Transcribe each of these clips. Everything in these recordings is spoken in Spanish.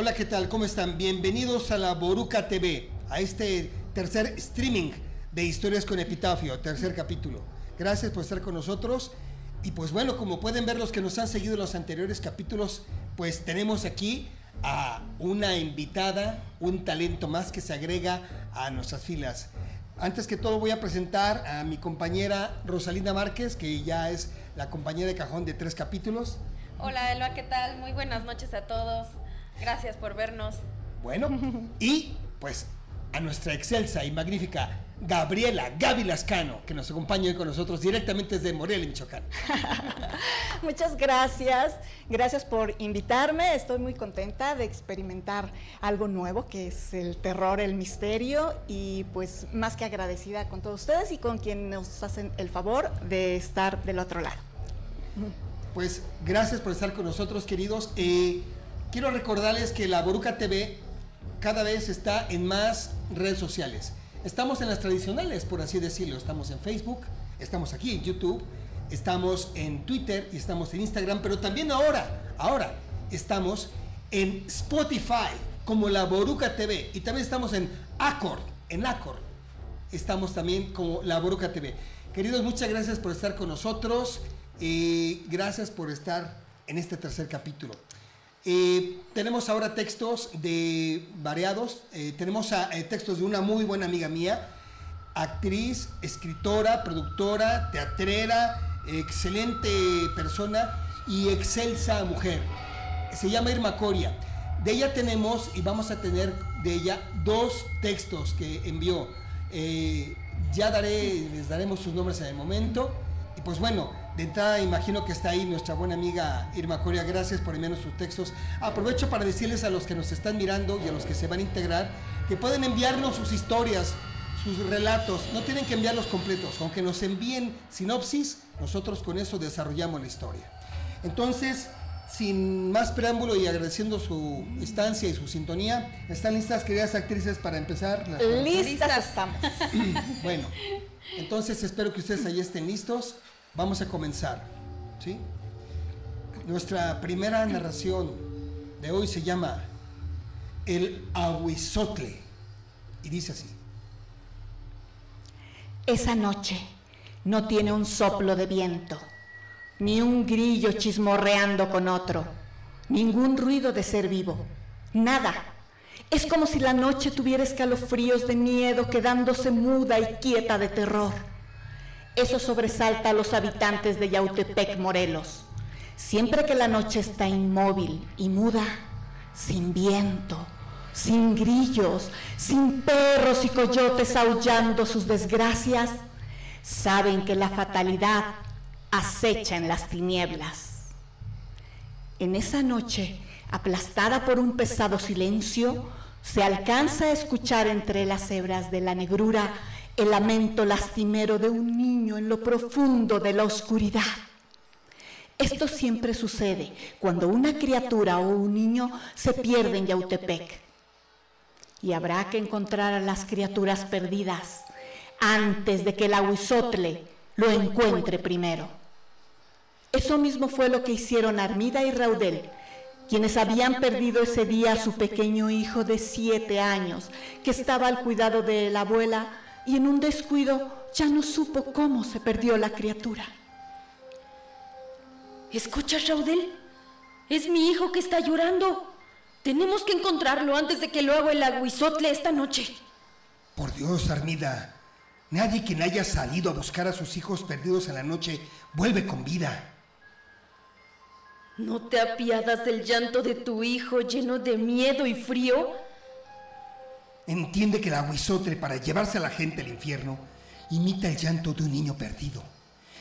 Hola, ¿qué tal? ¿Cómo están? Bienvenidos a la Boruca TV, a este tercer streaming de Historias con Epitafio, tercer capítulo. Gracias por estar con nosotros. Y pues bueno, como pueden ver los que nos han seguido en los anteriores capítulos, pues tenemos aquí a una invitada, un talento más que se agrega a nuestras filas. Antes que todo voy a presentar a mi compañera Rosalinda Márquez, que ya es la compañera de cajón de tres capítulos. Hola Elba, ¿qué tal? Muy buenas noches a todos. Gracias por vernos. Bueno, y pues a nuestra excelsa y magnífica Gabriela Gaby Lascano, que nos acompaña hoy con nosotros directamente desde Morelia, Michoacán. Muchas gracias, gracias por invitarme, estoy muy contenta de experimentar algo nuevo que es el terror, el misterio y pues más que agradecida con todos ustedes y con quienes nos hacen el favor de estar del otro lado. Pues gracias por estar con nosotros, queridos. Eh, quiero recordarles que la Boruca TV cada vez está en más redes sociales. Estamos en las tradicionales, por así decirlo. Estamos en Facebook, estamos aquí en YouTube, estamos en Twitter y estamos en Instagram, pero también ahora, ahora estamos en Spotify como la Boruca TV y también estamos en Accord, en Accord. Estamos también como la Boruca TV. Queridos, muchas gracias por estar con nosotros y gracias por estar en este tercer capítulo. Eh, tenemos ahora textos de variados. Eh, tenemos eh, textos de una muy buena amiga mía, actriz, escritora, productora, teatrera, excelente persona y excelsa mujer. Se llama Irma Coria. De ella tenemos y vamos a tener de ella dos textos que envió. ya daré, les daremos sus nombres en el momento. Y pues bueno, de entrada imagino que está ahí nuestra buena amiga Irma Coria, gracias por enviarnos sus textos. Aprovecho para decirles a los que nos están mirando y a los que se van a integrar que pueden enviarnos sus historias, sus relatos, no tienen que enviarlos completos, aunque nos envíen sinopsis, nosotros con eso desarrollamos la historia. Entonces, sin más preámbulo y agradeciendo su instancia y su sintonía, ¿están listas, queridas actrices, para empezar? Listas estamos. bueno, entonces espero que ustedes ahí estén listos. Vamos a comenzar. ¿sí? Nuestra primera narración de hoy se llama El Aguizotle y dice así. Esa noche no tiene un soplo de viento, ni un grillo chismorreando con otro, ningún ruido de ser vivo, nada. Es como si la noche tuviera escalofríos de miedo quedándose muda y quieta de terror. Eso sobresalta a los habitantes de Yautepec, Morelos. Siempre que la noche está inmóvil y muda, sin viento, sin grillos, sin perros y coyotes aullando sus desgracias, saben que la fatalidad acecha en las tinieblas. En esa noche, aplastada por un pesado silencio, se alcanza a escuchar entre las hebras de la negrura el lamento lastimero de un niño en lo profundo de la oscuridad. Esto siempre sucede cuando una criatura o un niño se pierde en Yautepec. Y habrá que encontrar a las criaturas perdidas antes de que el aguizotle lo encuentre primero. Eso mismo fue lo que hicieron Armida y Raudel, quienes habían perdido ese día a su pequeño hijo de siete años, que estaba al cuidado de la abuela y en un descuido ya no supo cómo se perdió la criatura. ¿Escuchas, Raudel? Es mi hijo que está llorando. Tenemos que encontrarlo antes de que lo haga el aguizotle esta noche. Por Dios, Armida. Nadie quien haya salido a buscar a sus hijos perdidos en la noche vuelve con vida. ¿No te apiadas del llanto de tu hijo lleno de miedo y frío? Entiende que el aguizotre para llevarse a la gente al infierno imita el llanto de un niño perdido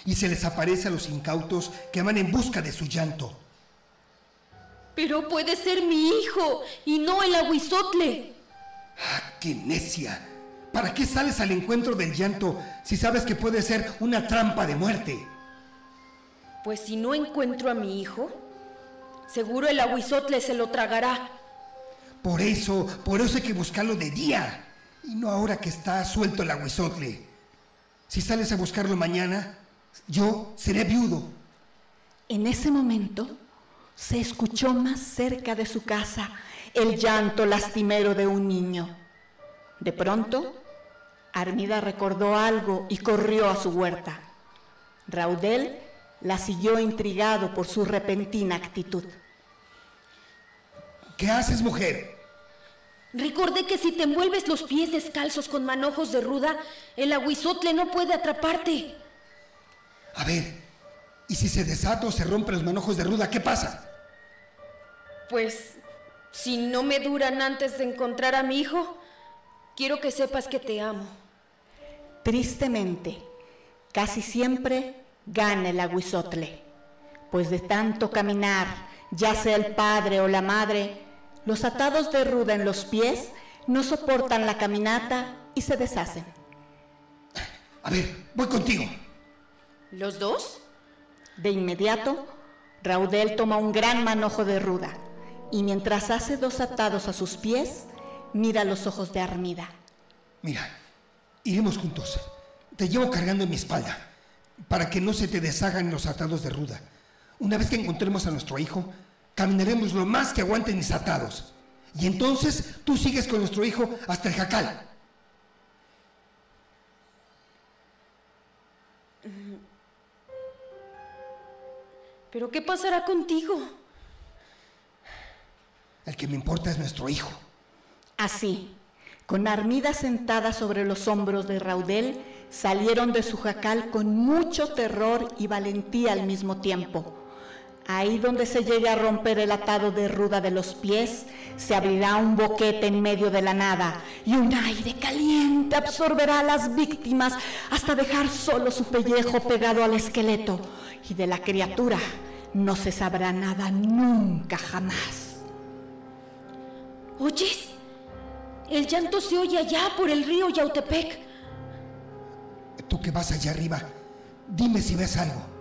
y se les aparece a los incautos que van en busca de su llanto. Pero puede ser mi hijo y no el aguizotle. ¡Ah, qué necia! ¿Para qué sales al encuentro del llanto si sabes que puede ser una trampa de muerte? Pues si no encuentro a mi hijo, seguro el aguizotle se lo tragará. Por eso, por eso hay que buscarlo de día y no ahora que está suelto el aguizotle. Si sales a buscarlo mañana, yo seré viudo. En ese momento se escuchó más cerca de su casa el llanto lastimero de un niño. De pronto, Armida recordó algo y corrió a su huerta. Raudel la siguió intrigado por su repentina actitud. ¿Qué haces, mujer? Recordé que si te envuelves los pies descalzos con manojos de ruda, el aguizotle no puede atraparte. A ver, ¿y si se desata o se rompe los manojos de ruda, qué pasa? Pues, si no me duran antes de encontrar a mi hijo, quiero que sepas que te amo. Tristemente, casi siempre gana el aguizotle, pues de tanto caminar, ya sea el padre o la madre, los atados de ruda en los pies no soportan la caminata y se deshacen. A ver, voy contigo. ¿Los dos? De inmediato, Raudel toma un gran manojo de ruda y mientras hace dos atados a sus pies, mira los ojos de Armida. Mira, iremos juntos. Te llevo cargando en mi espalda para que no se te deshagan los atados de ruda. Una vez que encontremos a nuestro hijo, caminaremos lo más que aguanten mis atados. Y entonces tú sigues con nuestro hijo hasta el jacal. ¿Pero qué pasará contigo? El que me importa es nuestro hijo. Así, con Armida sentada sobre los hombros de Raudel, salieron de su jacal con mucho terror y valentía al mismo tiempo. Ahí donde se llegue a romper el atado de ruda de los pies, se abrirá un boquete en medio de la nada y un aire caliente absorberá a las víctimas hasta dejar solo su pellejo pegado al esqueleto. Y de la criatura no se sabrá nada nunca jamás. ¿Oyes? El llanto se oye allá por el río Yautepec. Tú que vas allá arriba, dime si ves algo.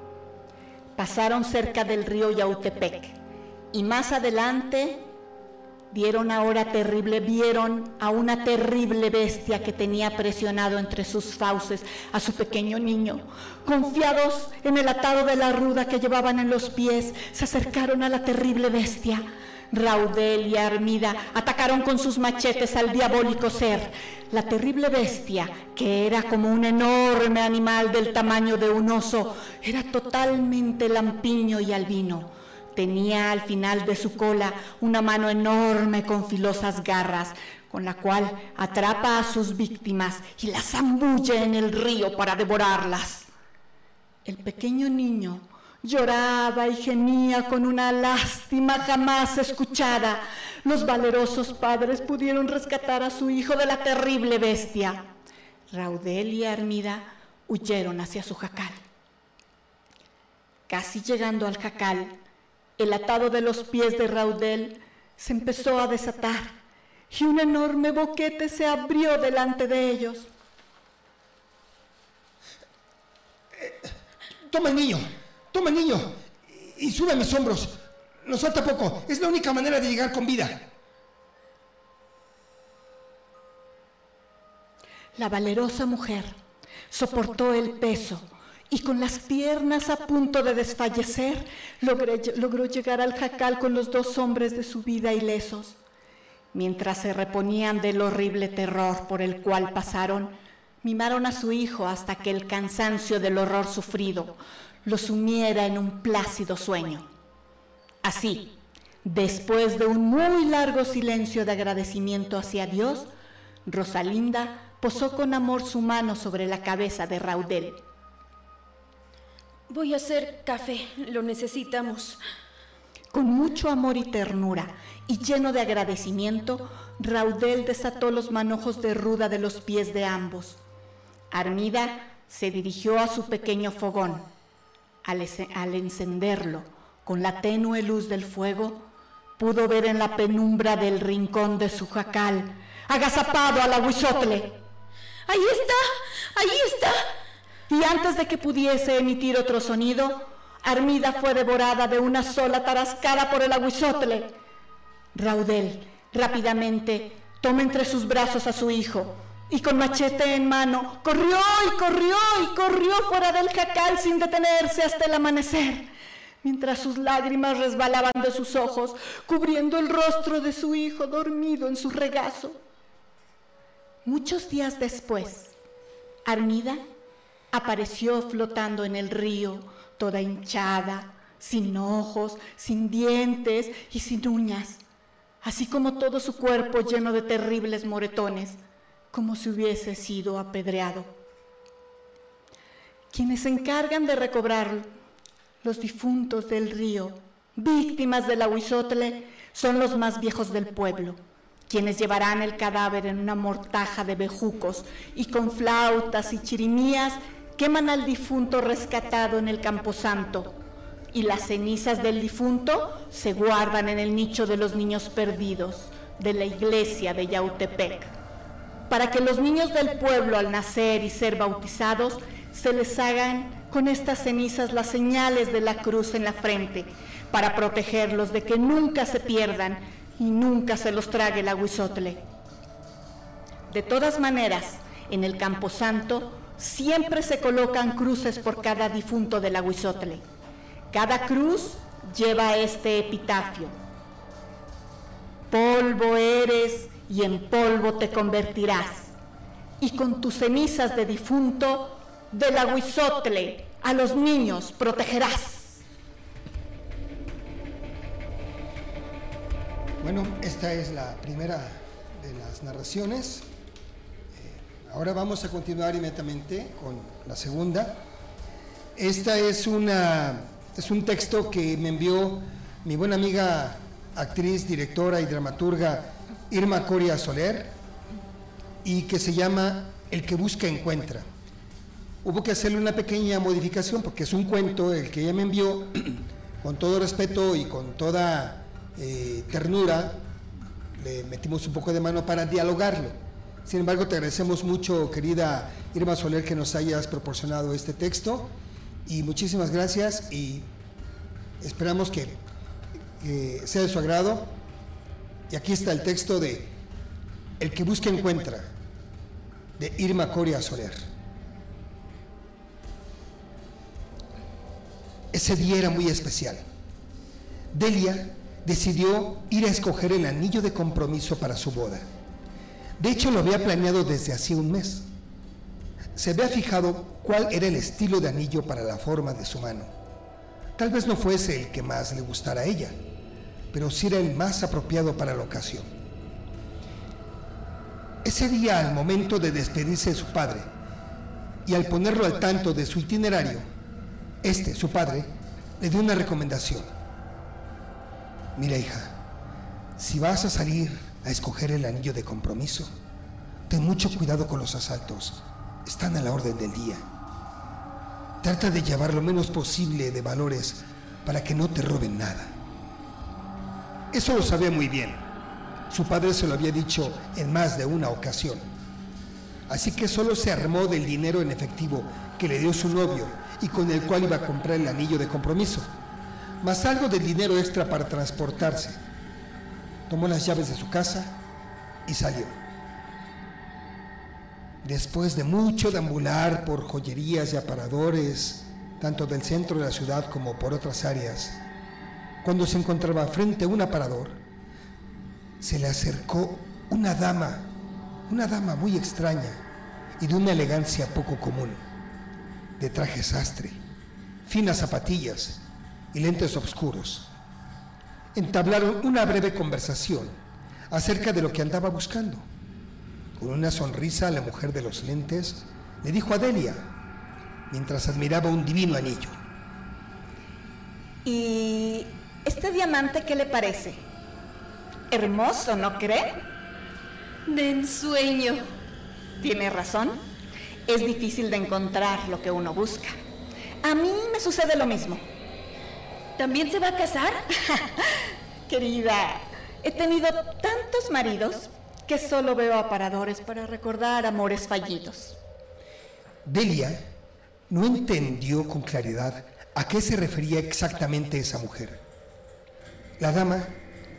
Pasaron cerca del río Yautepec y más adelante dieron ahora terrible, vieron a una terrible bestia que tenía presionado entre sus fauces a su pequeño niño. Confiados en el atado de la ruda que llevaban en los pies, se acercaron a la terrible bestia. Raudel y Armida atacaron con sus machetes al diabólico ser. La terrible bestia, que era como un enorme animal del tamaño de un oso, era totalmente lampiño y albino. Tenía al final de su cola una mano enorme con filosas garras, con la cual atrapa a sus víctimas y las zambulle en el río para devorarlas. El pequeño niño lloraba y gemía con una lástima jamás escuchada. Los valerosos padres pudieron rescatar a su hijo de la terrible bestia. Raudel y Armida huyeron hacia su jacal. Casi llegando al jacal, el atado de los pies de Raudel se empezó a desatar y un enorme boquete se abrió delante de ellos. Toma el niño, toma niño y sube a mis hombros. Nos falta poco, es la única manera de llegar con vida. La valerosa mujer soportó el peso y con las piernas a punto de desfallecer logró llegar al jacal con los dos hombres de su vida ilesos. Mientras se reponían del horrible terror por el cual pasaron, mimaron a su hijo hasta que el cansancio del horror sufrido lo sumiera en un plácido sueño. Así, después de un muy largo silencio de agradecimiento hacia Dios, Rosalinda posó con amor su mano sobre la cabeza de Raudel. Voy a hacer café, lo necesitamos. Con mucho amor y ternura y lleno de agradecimiento, Raudel desató los manojos de ruda de los pies de ambos. Armida se dirigió a su pequeño fogón. Al, encenderlo con la tenue luz del fuego, pudo ver en la penumbra del rincón de su jacal, agazapado al aguizotle. ¡Ahí está! ¡Ahí está! Y antes de que pudiese emitir otro sonido, Armida fue devorada de una sola tarascada por el aguizotle. Raudel rápidamente toma entre sus brazos a su hijo y con machete en mano corrió y corrió y corrió fuera del jacal sin detenerse hasta el amanecer. mientras sus lágrimas resbalaban de sus ojos, cubriendo el rostro de su hijo dormido en su regazo. Muchos días después, Armida apareció flotando en el río, toda hinchada, sin ojos, sin dientes y sin uñas, así como todo su cuerpo lleno de terribles moretones, como si hubiese sido apedreado. Quienes se encargan de recobrar los difuntos del río, víctimas del aguizotle, son los más viejos del pueblo, quienes llevarán el cadáver en una mortaja de bejucos y con flautas y chirimías queman al difunto rescatado en el camposanto y las cenizas del difunto se guardan en el nicho de los niños perdidos de la iglesia de Yautepec, para que los niños del pueblo al nacer y ser bautizados se les hagan con estas cenizas las señales de la cruz en la frente, para protegerlos de que nunca se pierdan y nunca se los trague el aguizotle. De todas maneras, en el camposanto siempre se colocan cruces por cada difunto del aguizotle cada cruz lleva este epitafio. Polvo eres y en polvo te convertirás. Y con tus cenizas de difunto, del aguizotle a los niños protegerás. Bueno, esta es la primera de las narraciones. Eh, ahora vamos a continuar inmediatamente con la segunda. Esta es una es un texto que me envió mi buena amiga, actriz, directora y dramaturga Irma Coria Soler y que se llama El que busca encuentra. Hubo que hacerle una pequeña modificación porque es un cuento el que ella me envió con todo respeto y con toda eh, ternura. Le metimos un poco de mano para dialogarlo. Sin embargo, te agradecemos mucho, querida Irma Soler, que nos hayas proporcionado este texto y muchísimas gracias y esperamos que, sea de su agrado. Y aquí está el texto de El que busca encuentra, de Irma Coria Soler. Ese día era muy especial. Delia decidió ir a escoger el anillo de compromiso para su boda. De hecho, lo había planeado desde hacía un mes se había fijado cuál era el estilo de anillo para la forma de su mano. Tal vez no fuese el que más le gustara a ella, pero sí era el más apropiado para la ocasión. Ese día, al momento de despedirse de su padre y al ponerlo al tanto de su itinerario, este, su padre, le dio una recomendación. Mira, hija, si vas a salir a escoger el anillo de compromiso, ten mucho cuidado con los asaltos están a la orden del día. Trata de llevar lo menos posible de valores para que no te roben nada. Eso lo sabía muy bien. Su padre se lo había dicho en más de una ocasión. Así que solo se armó del dinero en efectivo que le dio su novio y con el cual iba a comprar el anillo de compromiso, más algo del dinero extra para transportarse. Tomó las llaves de su casa y salió. Después de mucho deambular por joyerías y aparadores, tanto del centro de la ciudad como por otras áreas, cuando se encontraba frente a un aparador, se le acercó una dama, una dama muy extraña y de una elegancia poco común, de traje sastre, finas zapatillas y lentes oscuros. Entablaron una breve conversación acerca de lo que andaba buscando con una sonrisa, la mujer de los lentes le dijo a Delia, mientras admiraba un divino anillo. ¿Y este diamante qué le parece? Hermoso, ¿no cree? De ensueño. Tiene razón. Es difícil de encontrar lo que uno busca. A mí me sucede lo mismo. ¿También se va a casar? Querida, he tenido tantos maridos que solo veo aparadores para recordar amores fallidos. Delia no entendió con claridad a qué se refería exactamente esa mujer. La dama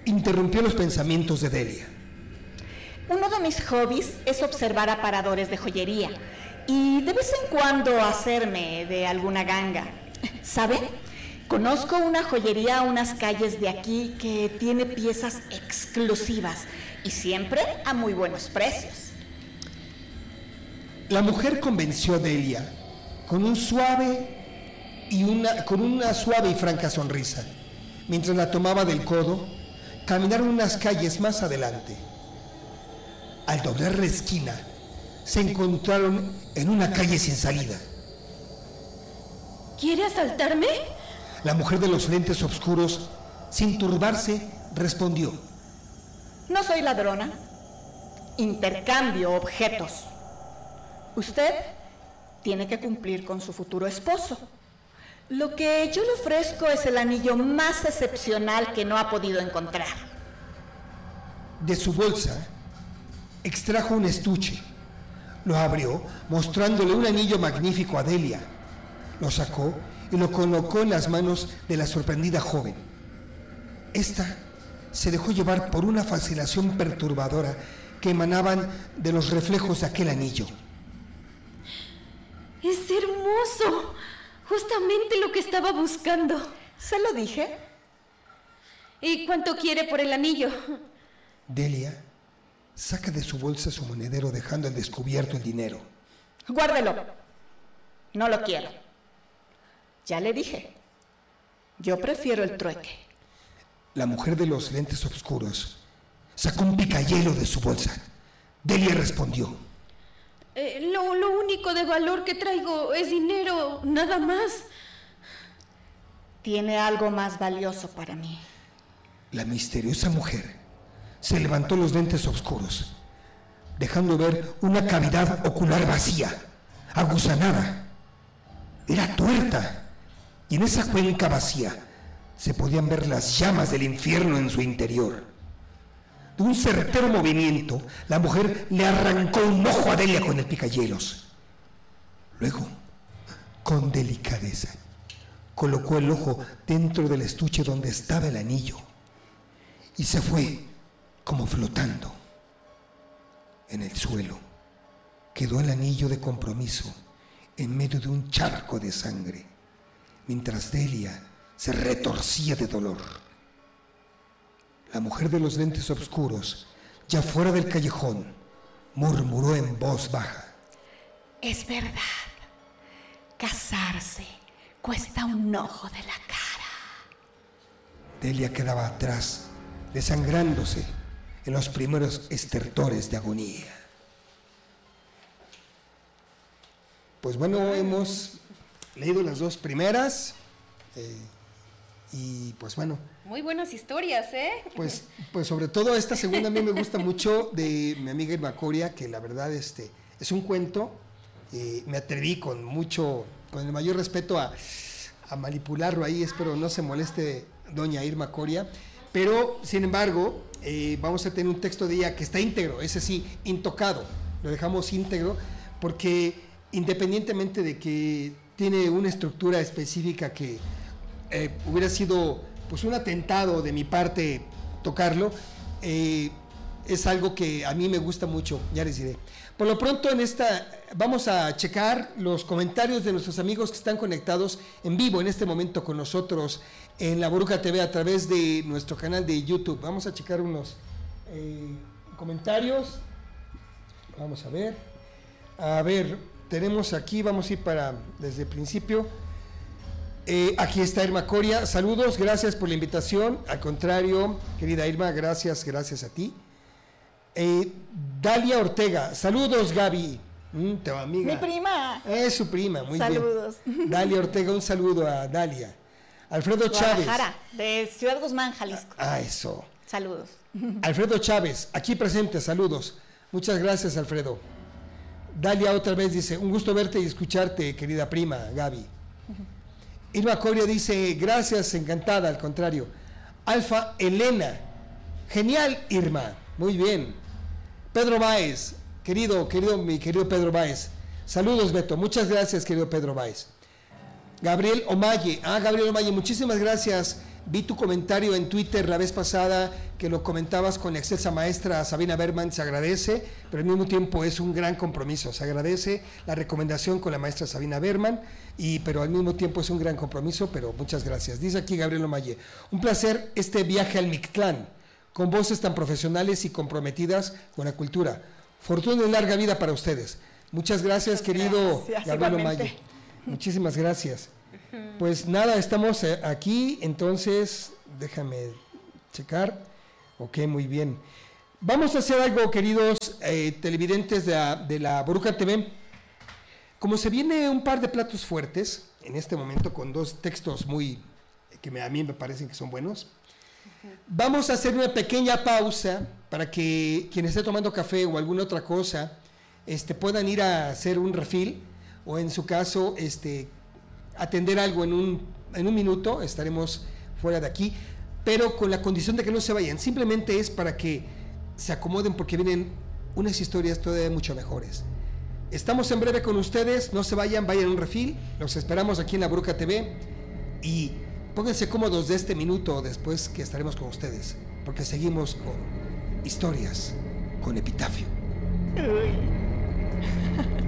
interrumpió los pensamientos de Delia. Uno de mis hobbies es observar aparadores de joyería y de vez en cuando hacerme de alguna ganga. ¿Sabe? Conozco una joyería a unas calles de aquí que tiene piezas exclusivas y siempre a muy buenos precios. La mujer convenció a Delia con un suave y una, con una suave y franca sonrisa. Mientras la tomaba del codo, caminaron unas calles más adelante. Al doblar la esquina, se encontraron en una calle sin salida. ¿Quiere asaltarme? La mujer de los lentes oscuros, sin turbarse, respondió. No soy ladrona. Intercambio objetos. Usted tiene que cumplir con su futuro esposo. Lo que yo le ofrezco es el anillo más excepcional que no ha podido encontrar. De su bolsa, extrajo un estuche. Lo abrió, mostrándole un anillo magnífico a Delia. Lo sacó y lo colocó en las manos de la sorprendida joven. Esta se dejó llevar por una fascinación perturbadora que emanaban de los reflejos de aquel anillo. Es hermoso. Justamente lo que estaba buscando. ¿Se lo dije? ¿Y cuánto quiere por el anillo? Delia saca de su bolsa su monedero dejando al descubierto el dinero. Guárdelo. No lo quiero. Ya le dije. Yo prefiero el trueque. La mujer de los lentes oscuros sacó un picayelo de su bolsa. Delia respondió. Eh, lo, lo único de valor que traigo es dinero, nada más. Tiene algo más valioso para mí. La misteriosa mujer se levantó los lentes oscuros, dejando ver una cavidad ocular vacía, agusanada. Era tuerta, y en esa cuenca vacía se podían ver las llamas del infierno en su interior. De un certero movimiento, la mujer le arrancó un ojo a Delia con el picayelos. Luego, con delicadeza, colocó el ojo dentro del estuche donde estaba el anillo y se fue como flotando. En el suelo quedó el anillo de compromiso en medio de un charco de sangre, mientras Delia se retorcía de dolor. La mujer de los lentes oscuros, ya fuera del callejón, murmuró en voz baja. Es verdad. Casarse cuesta un ojo de la cara. Delia quedaba atrás, desangrándose en los primeros estertores de agonía. Pues bueno, hemos leído las dos primeras. eh, y pues bueno, Muy buenas historias, ¿eh? pues, pues sobre todo esta segunda a mí me gusta mucho de mi amiga Irma Coria, que la verdad este, es un cuento. eh, me atreví con mucho, con el mayor respeto a, a manipularlo ahí, espero no se moleste doña Irma Coria. Pero, sin embargo, eh, vamos a tener un texto de ella que está íntegro, ese sí, intocado. Lo dejamos íntegro porque independientemente de que tiene una estructura específica que eh, hubiera sido pues un atentado de mi parte tocarlo, eh, es algo que a mí me gusta mucho, ya les diré. Por lo pronto en esta vamos a checar los comentarios de nuestros amigos que están conectados en vivo en este momento con nosotros en La Bruja TV a través de nuestro canal de YouTube. Vamos a checar unos eh, comentarios. Vamos a ver. A ver, tenemos aquí, vamos a ir para desde el principio. Eh, aquí está Irma Coria. Saludos, gracias por la invitación. Al contrario, querida Irma, gracias, gracias a ti. Eh, Dalia Ortega, saludos Gaby. Mm, tu amiga. Mi prima. Es su prima, muy Saludos. bien. Dalia Ortega, un saludo a Dalia. Alfredo Chávez. Guadalajara, de Ciudad Guzmán, Jalisco. Ah, eso. Saludos. Alfredo Chávez, aquí presente, saludos. Muchas gracias, Alfredo. Dalia otra vez dice, un gusto verte y escucharte, querida prima, Gaby. Irma Coria dice, gracias, encantada, al contrario. Alfa Elena, genial, Irma, muy bien. Pedro Báez, querido, querido, mi querido Pedro Báez. Saludos, Beto, muchas gracias, querido Pedro Báez. Gabriel Omaye, ah, Gabriel Omaye, muchísimas gracias. Vi tu comentario en Twitter la vez pasada que lo comentabas con la excelsa maestra Sabina Berman, se agradece, pero al mismo tiempo es un gran compromiso. Se agradece la recomendación con la maestra Sabina Berman, y, pero al mismo tiempo es un gran compromiso, pero muchas gracias. Dice aquí Gabriel Omaye, un placer este viaje al Mictlán, con voces tan profesionales y comprometidas con la cultura. Fortuna y larga vida para ustedes. Muchas gracias, querido Gabriel Omaye. Muchísimas gracias. Pues nada, estamos eh, aquí, entonces déjame checar. Ok, muy bien. Vamos a hacer algo, queridos eh, televidentes de la, de la Boruca TV. Como se viene un par de platos fuertes, en este momento con dos textos muy, que me- a mí me parecen que son buenos, vamos a hacer una pequeña pausa para que quien esté tomando café o alguna otra cosa este, puedan ir a hacer un refil o en su caso este, atender algo en un, en un minuto, estaremos fuera de aquí, pero con la condición de que no se vayan, simplemente es para que se acomoden porque vienen unas historias todavía mucho mejores. Estamos en breve con ustedes, no se vayan, vayan a un refil, los esperamos aquí en la Bruca TV y pónganse cómodos de este minuto después que estaremos con ustedes, porque seguimos con historias, con epitafio.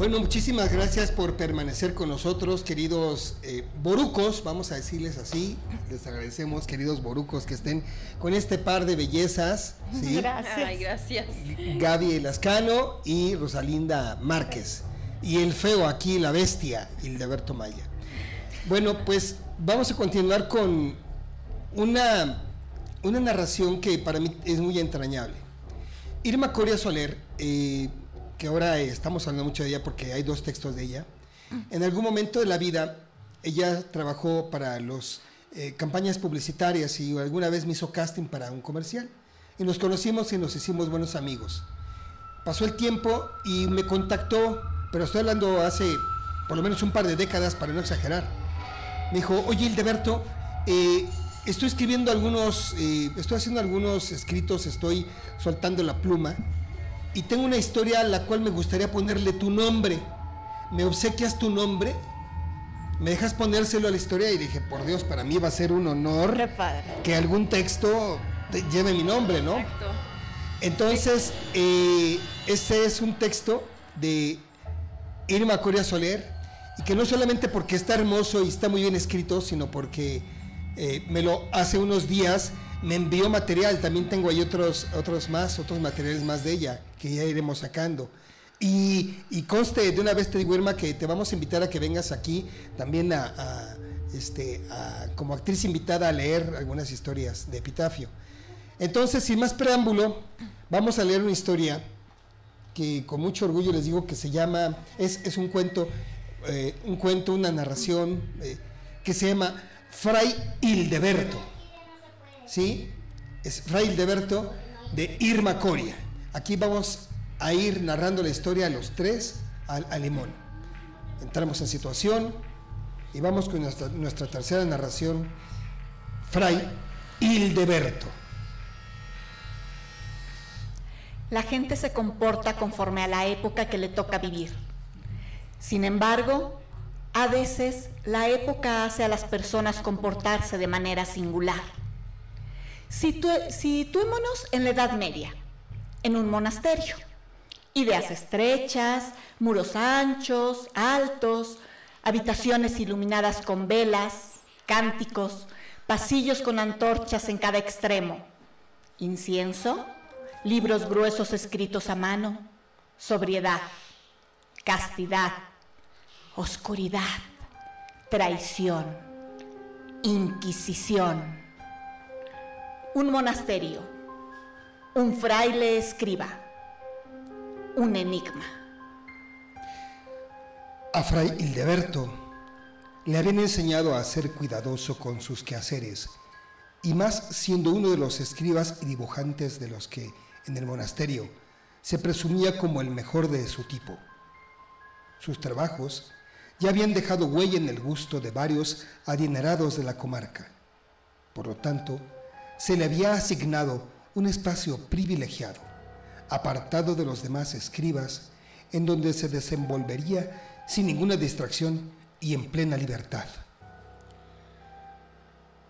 Bueno, muchísimas gracias por permanecer con nosotros, queridos eh, borucos, vamos a decirles así. Les agradecemos, queridos borucos, que estén con este par de bellezas, ¿sí? Gracias. Ay, gracias. Gaby Lascano y Rosalinda Márquez. Y el feo aquí, la bestia, Hildeberto Maya. Bueno, pues vamos a continuar con una, una narración que para mí es muy entrañable. Irma Coria Soler, eh, que ahora eh, estamos hablando mucho de ella porque hay dos textos de ella, en algún momento de la vida ella trabajó para las campañas publicitarias y alguna vez me hizo casting para un comercial. Y nos conocimos y nos hicimos buenos amigos. Pasó el tiempo y me contactó, pero estoy hablando hace por lo menos un par de décadas para no exagerar. Me dijo, oye Hildeberto, eh, estoy escribiendo algunos, eh, estoy haciendo algunos escritos, estoy soltando la pluma y tengo una historia a la cual me gustaría ponerle tu nombre. ¿Me obsequias tu nombre? ¿Me dejas ponérselo a la historia? Y dije, por Dios, para mí va a ser un honor que algún texto te- lleve mi nombre, ¿no? Exacto. Entonces, eh, este es un texto de Irma Coria Soler, y que no solamente porque está hermoso y está muy bien escrito, sino porque eh, me lo hace unos días me envió material, también tengo ahí otros, otros más, otros materiales más de ella, que ya iremos sacando. Y, y, conste, de una vez te digo, Irma, que te vamos a invitar a que vengas aquí también a, este, como actriz invitada a leer algunas historias de epitafio. Entonces, sin más preámbulo, vamos a leer una historia que con mucho orgullo les digo que se llama, es, es un cuento, eh, un cuento, una narración eh, que se llama Fray Hildeberto. ¿Sí? Es Fray Hildeberto de Irma Coria. Aquí vamos a ir narrando la historia a los tres al, limón. Entramos en situación y vamos con nuestra, nuestra tercera narración, Fray Hildeberto. La gente se comporta conforme a la época que le toca vivir. Sin embargo, a veces la época hace a las personas comportarse de manera singular. Situémonos en la Edad Media, en un monasterio. Ideas estrechas, muros anchos, altos, habitaciones iluminadas con velas, cánticos, pasillos con antorchas en cada extremo, incienso, libros gruesos escritos a mano, sobriedad, castidad, oscuridad, traición, inquisición. Un monasterio, un fraile escriba, un enigma. A Fray Hildeberto le habían enseñado a ser cuidadoso con sus quehaceres, y más siendo uno de los escribas y dibujantes de los que en el monasterio, se presumía como el mejor de su tipo. Sus trabajos ya habían dejado huella en el gusto de varios adinerados de la comarca. Por lo tanto, se le había asignado un espacio privilegiado, apartado de los demás escribas, en donde se desenvolvería sin ninguna distracción y en plena libertad.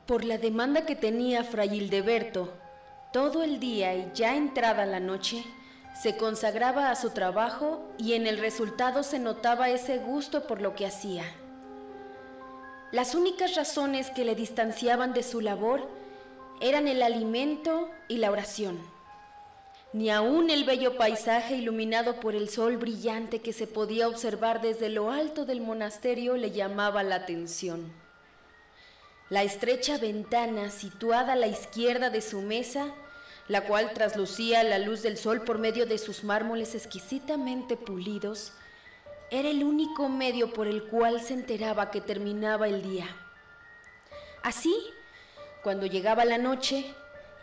Por la demanda que tenía Fray Hildeberto todo el día y ya entrada la noche, se consagraba a su trabajo y en el resultado se notaba ese gusto por lo que hacía. Las únicas razones que le distanciaban de su labor eran el alimento y la oración. Ni aún el bello paisaje iluminado por el sol brillante que se podía observar desde lo alto del monasterio le llamaba la atención. La estrecha ventana situada a la izquierda de su mesa, la cual traslucía la luz del sol por medio de sus mármoles exquisitamente pulidos, era el único medio por el cual se enteraba que terminaba el día. Así, cuando llegaba la noche,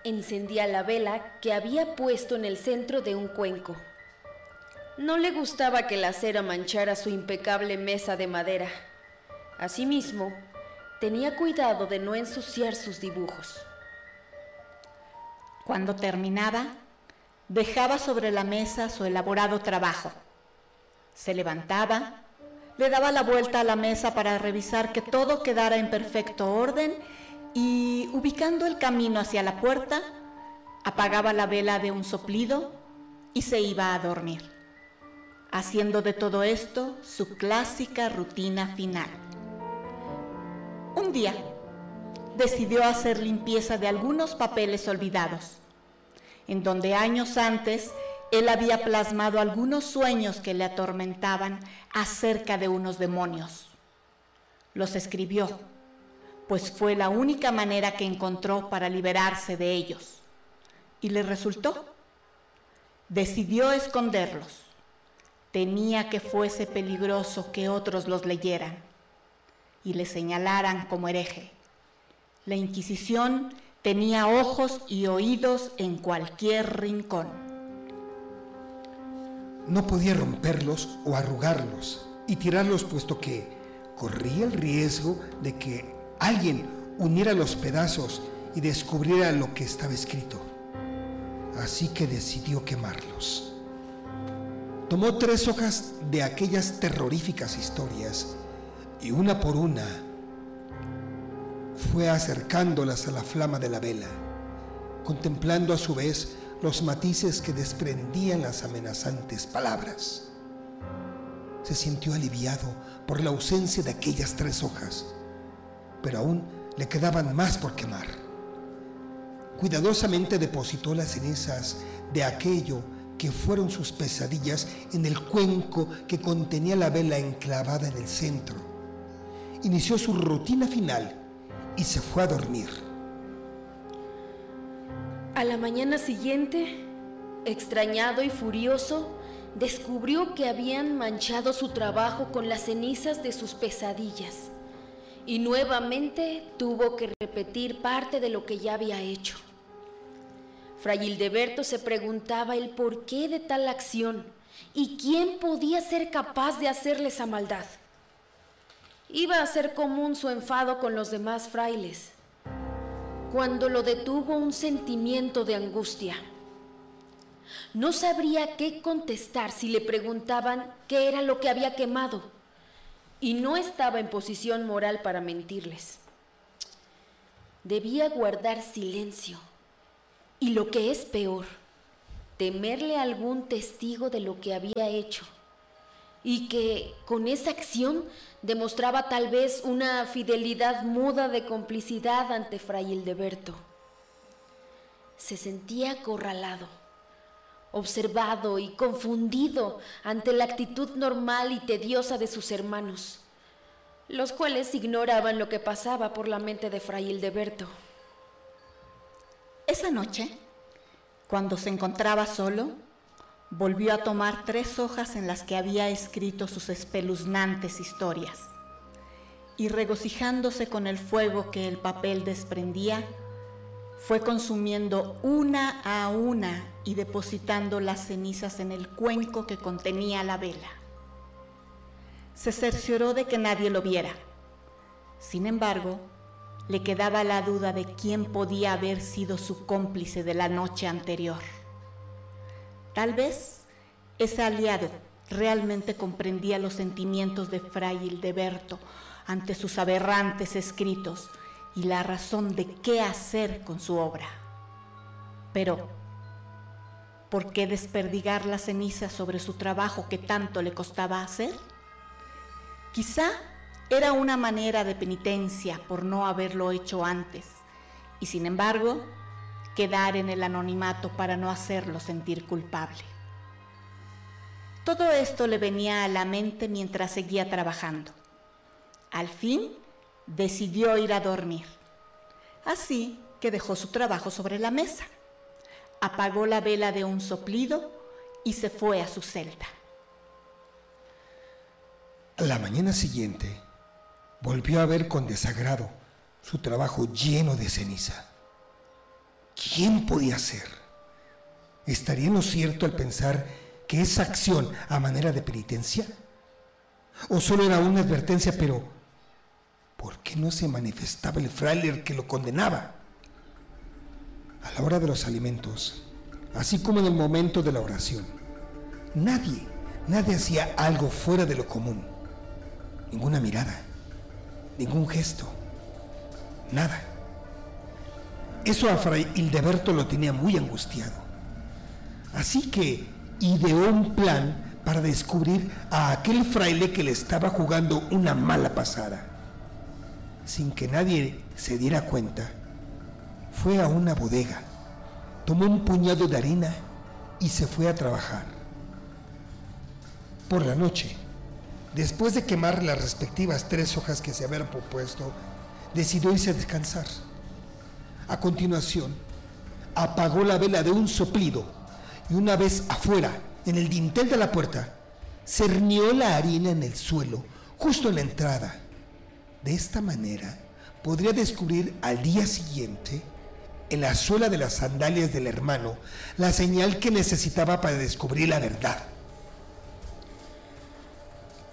encendía la vela que había puesto en el centro de un cuenco. No le gustaba que la cera manchara su impecable mesa de madera. Asimismo, Tenía cuidado de no ensuciar sus dibujos. Cuando terminaba, dejaba sobre la mesa su elaborado trabajo. Se levantaba, le daba la vuelta a la mesa para revisar que todo quedara en perfecto orden y, ubicando el camino hacia la puerta, apagaba la vela de un soplido y se iba a dormir, haciendo de todo esto su clásica rutina final. Un día decidió hacer limpieza de algunos papeles olvidados, en donde años antes él había plasmado algunos sueños que le atormentaban acerca de unos demonios. Los escribió, pues fue la única manera que encontró para liberarse de ellos. Y le resultó. Decidió esconderlos. Temía que fuese peligroso que otros los leyeran y le señalaran como hereje. La Inquisición tenía ojos y oídos en cualquier rincón. No podía romperlos o arrugarlos y tirarlos puesto que corría el riesgo de que alguien uniera los pedazos y descubriera lo que estaba escrito. Así que decidió quemarlos. Tomó tres hojas de aquellas terroríficas historias y una por una fue acercándolas a la flama de la vela, contemplando a su vez los matices que desprendían las amenazantes palabras. Se sintió aliviado por la ausencia de aquellas tres hojas, pero aún le quedaban más por quemar. Cuidadosamente depositó las cenizas de aquello que fueron sus pesadillas en el cuenco que contenía la vela enclavada en el centro. Inició su rutina final y se fue a dormir. A la mañana siguiente, extrañado y furioso, descubrió que habían manchado su trabajo con las cenizas de sus pesadillas y nuevamente tuvo que repetir parte de lo que ya había hecho. Fray Hildeberto se preguntaba el porqué de tal acción y quién podía ser capaz de hacerle esa maldad. Iba a ser común su enfado con los demás frailes, cuando lo detuvo un sentimiento de angustia. No sabría qué contestar si le preguntaban qué era lo que había quemado y no estaba en posición moral para mentirles. Debía guardar silencio y lo que es peor, temerle a algún testigo de lo que había hecho y que con esa acción demostraba tal vez una fidelidad muda de complicidad ante Fray Hildeberto. Se sentía acorralado, observado y confundido ante la actitud normal y tediosa de sus hermanos, los cuales ignoraban lo que pasaba por la mente de Fray Hildeberto. Esa noche, cuando se encontraba solo, volvió a tomar tres hojas en las que había escrito sus espeluznantes historias, y regocijándose con el fuego que el papel desprendía, fue consumiendo una a una y depositando las cenizas en el cuenco que contenía la vela. Se cercioró de que nadie lo viera. Sin embargo, le quedaba la duda de quién podía haber sido su cómplice de la noche anterior. Tal vez ese aliado realmente comprendía los sentimientos de Fray Hildeberto ante sus aberrantes escritos y la razón de qué hacer con su obra. Pero, ¿por qué desperdigar la ceniza sobre su trabajo que tanto le costaba hacer? Quizá era una manera de penitencia por no haberlo hecho antes y sin embargo quedar en el anonimato para no hacerlo sentir culpable. Todo esto le venía a la mente mientras seguía trabajando. Al fin decidió ir a dormir. Así que dejó su trabajo sobre la mesa, apagó la vela de un soplido y se fue a su celda. A la mañana siguiente, volvió a ver con desagrado su trabajo lleno de ceniza. ¿Quién podía ser? ¿Estaría en cierto al pensar que esa acción a manera de penitencia? ¿O solo era una advertencia, pero ¿por qué no se manifestaba el fraile que lo condenaba? A la hora de los alimentos, así como en el momento de la oración, nadie, nadie hacía algo fuera de lo común. Ninguna mirada, ningún gesto, nada. Eso a Fray Hildeberto lo tenía muy angustiado. Así que ideó un plan para descubrir a aquel fraile que le estaba jugando una mala pasada. Sin que nadie se diera cuenta, fue a una bodega, tomó un puñado de harina y se fue a trabajar. Por la noche, Después de quemar las respectivas tres hojas que se habían propuesto, decidió irse a descansar. A continuación, apagó la vela de un soplido y una vez afuera, en el dintel de la puerta, cernió la harina en el suelo, justo en la entrada. De esta manera, podría descubrir al día siguiente, en la suela de las sandalias del hermano, la señal que necesitaba para descubrir la verdad.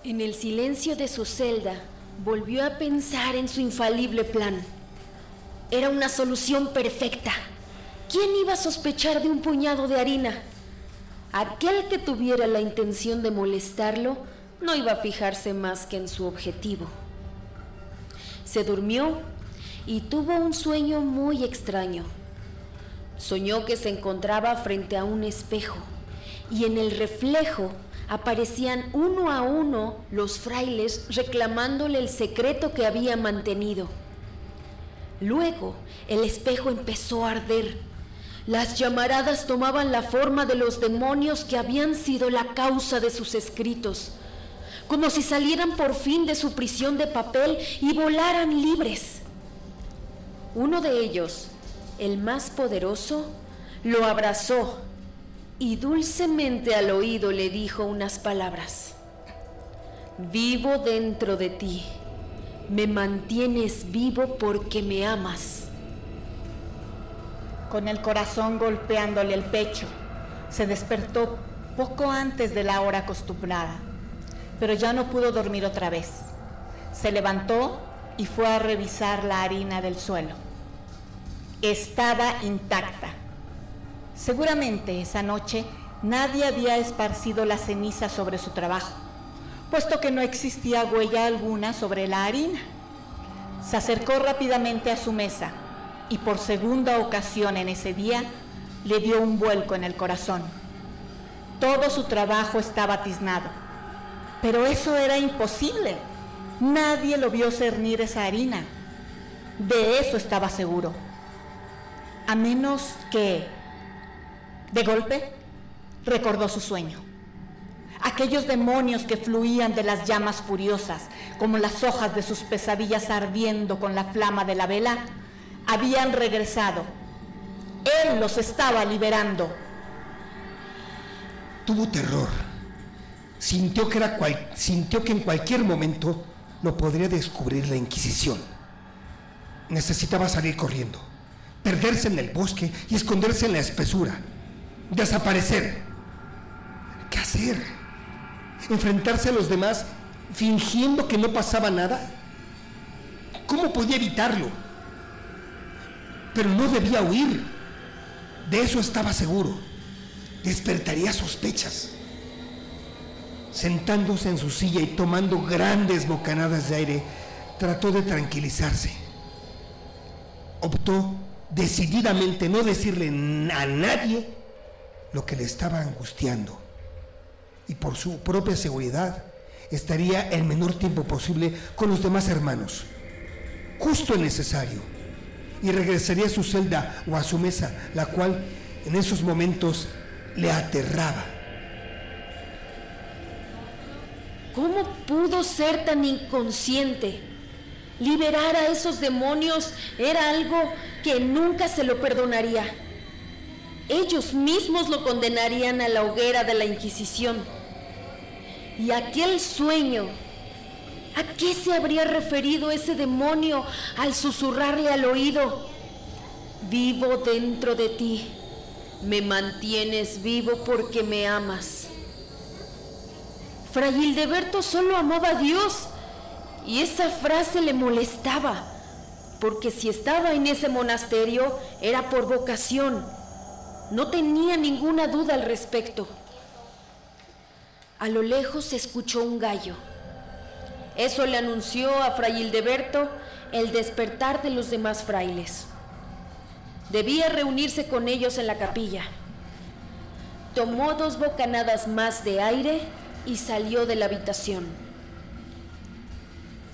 En el silencio de su celda, volvió a pensar en su infalible plan. Era una solución perfecta. ¿Quién iba a sospechar de un puñado de harina? Aquel que tuviera la intención de molestarlo no iba a fijarse más que en su objetivo. Se durmió y tuvo un sueño muy extraño. Soñó que se encontraba frente a un espejo y en el reflejo aparecían uno a uno los frailes reclamándole el secreto que había mantenido. Luego el espejo empezó a arder, Las llamaradas tomaban la forma de los demonios que habían sido la causa de sus escritos, como si salieran por fin de su prisión de papel y volaran libres. Uno de ellos, el más poderoso, lo abrazó y dulcemente al oído le dijo unas palabras. Vivo dentro de ti, me mantienes vivo porque me amas. Con el corazón golpeándole el pecho, se despertó poco antes de la hora acostumbrada, pero ya no pudo dormir otra vez. Se levantó y fue a revisar la harina del suelo. Estaba intacta. Seguramente esa noche nadie había esparcido la ceniza sobre su trabajo, puesto que no existía huella alguna sobre la harina. Se acercó rápidamente a su mesa y por segunda ocasión en ese día le dio un vuelco en el corazón. Todo su trabajo estaba tiznado, pero eso era imposible. Nadie lo vio cernir esa harina. De eso estaba seguro. A menos que, de golpe, recordó su sueño. Aquellos demonios que fluían de las llamas furiosas, como las hojas de sus pesadillas ardiendo con la flama de la vela, habían regresado. Él los estaba liberando. Tuvo terror. Sintió que, era cual- sintió que en cualquier momento lo podría descubrir la Inquisición. Necesitaba salir corriendo, perderse en el bosque y esconderse en la espesura. Desaparecer. ¿Qué hacer? ¿Enfrentarse a los demás fingiendo que no pasaba nada? ¿Cómo podía evitarlo? Pero no debía huir. De eso estaba seguro. Despertaría sospechas. Sentándose en su silla y tomando grandes bocanadas de aire, trató de tranquilizarse. Optó decididamente no decirle a nadie lo que le estaba angustiando. Y por su propia seguridad, estaría el menor tiempo posible con los demás hermanos. Justo el necesario y regresaría a su celda o a su mesa, la cual en esos momentos le aterraba. ¿Cómo pudo ser tan inconsciente? Liberar a esos demonios era algo que nunca se lo perdonaría. Ellos mismos lo condenarían a la hoguera de la Inquisición. Y aquel sueño, ¿a qué se habría referido ese demonio al susurrarle al oído? Vivo dentro de ti, me mantienes vivo porque me amas. Fray Hildeberto solo amaba a Dios y esa frase le molestaba, porque si estaba en ese monasterio era por vocación. No tenía ninguna duda al respecto. A lo lejos se escuchó un gallo. Eso le anunció a Fray Hildeberto el despertar de los demás frailes. Debía reunirse con ellos en la capilla. Tomó dos bocanadas más de aire y salió de la habitación.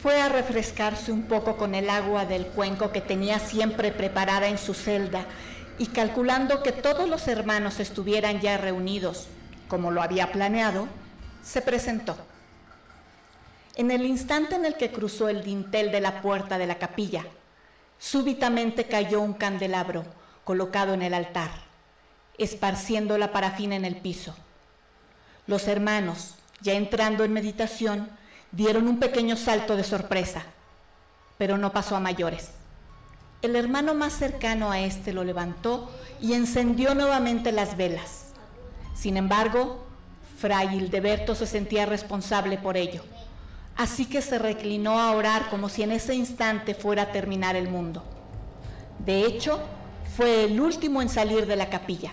Fue a refrescarse un poco con el agua del cuenco que tenía siempre preparada en su celda y calculando que todos los hermanos estuvieran ya reunidos, como lo había planeado, se presentó. En el instante en el que cruzó el dintel de la puerta de la capilla, súbitamente cayó un candelabro colocado en el altar, esparciendo la parafina en el piso. Los hermanos, ya entrando en meditación, dieron un pequeño salto de sorpresa, pero no pasó a mayores. El hermano más cercano a este lo levantó y encendió nuevamente las velas. Sin embargo, Fray Hildeberto se sentía responsable por ello, así que se reclinó a orar como si en ese instante fuera a terminar el mundo. De hecho, fue el último en salir de la capilla,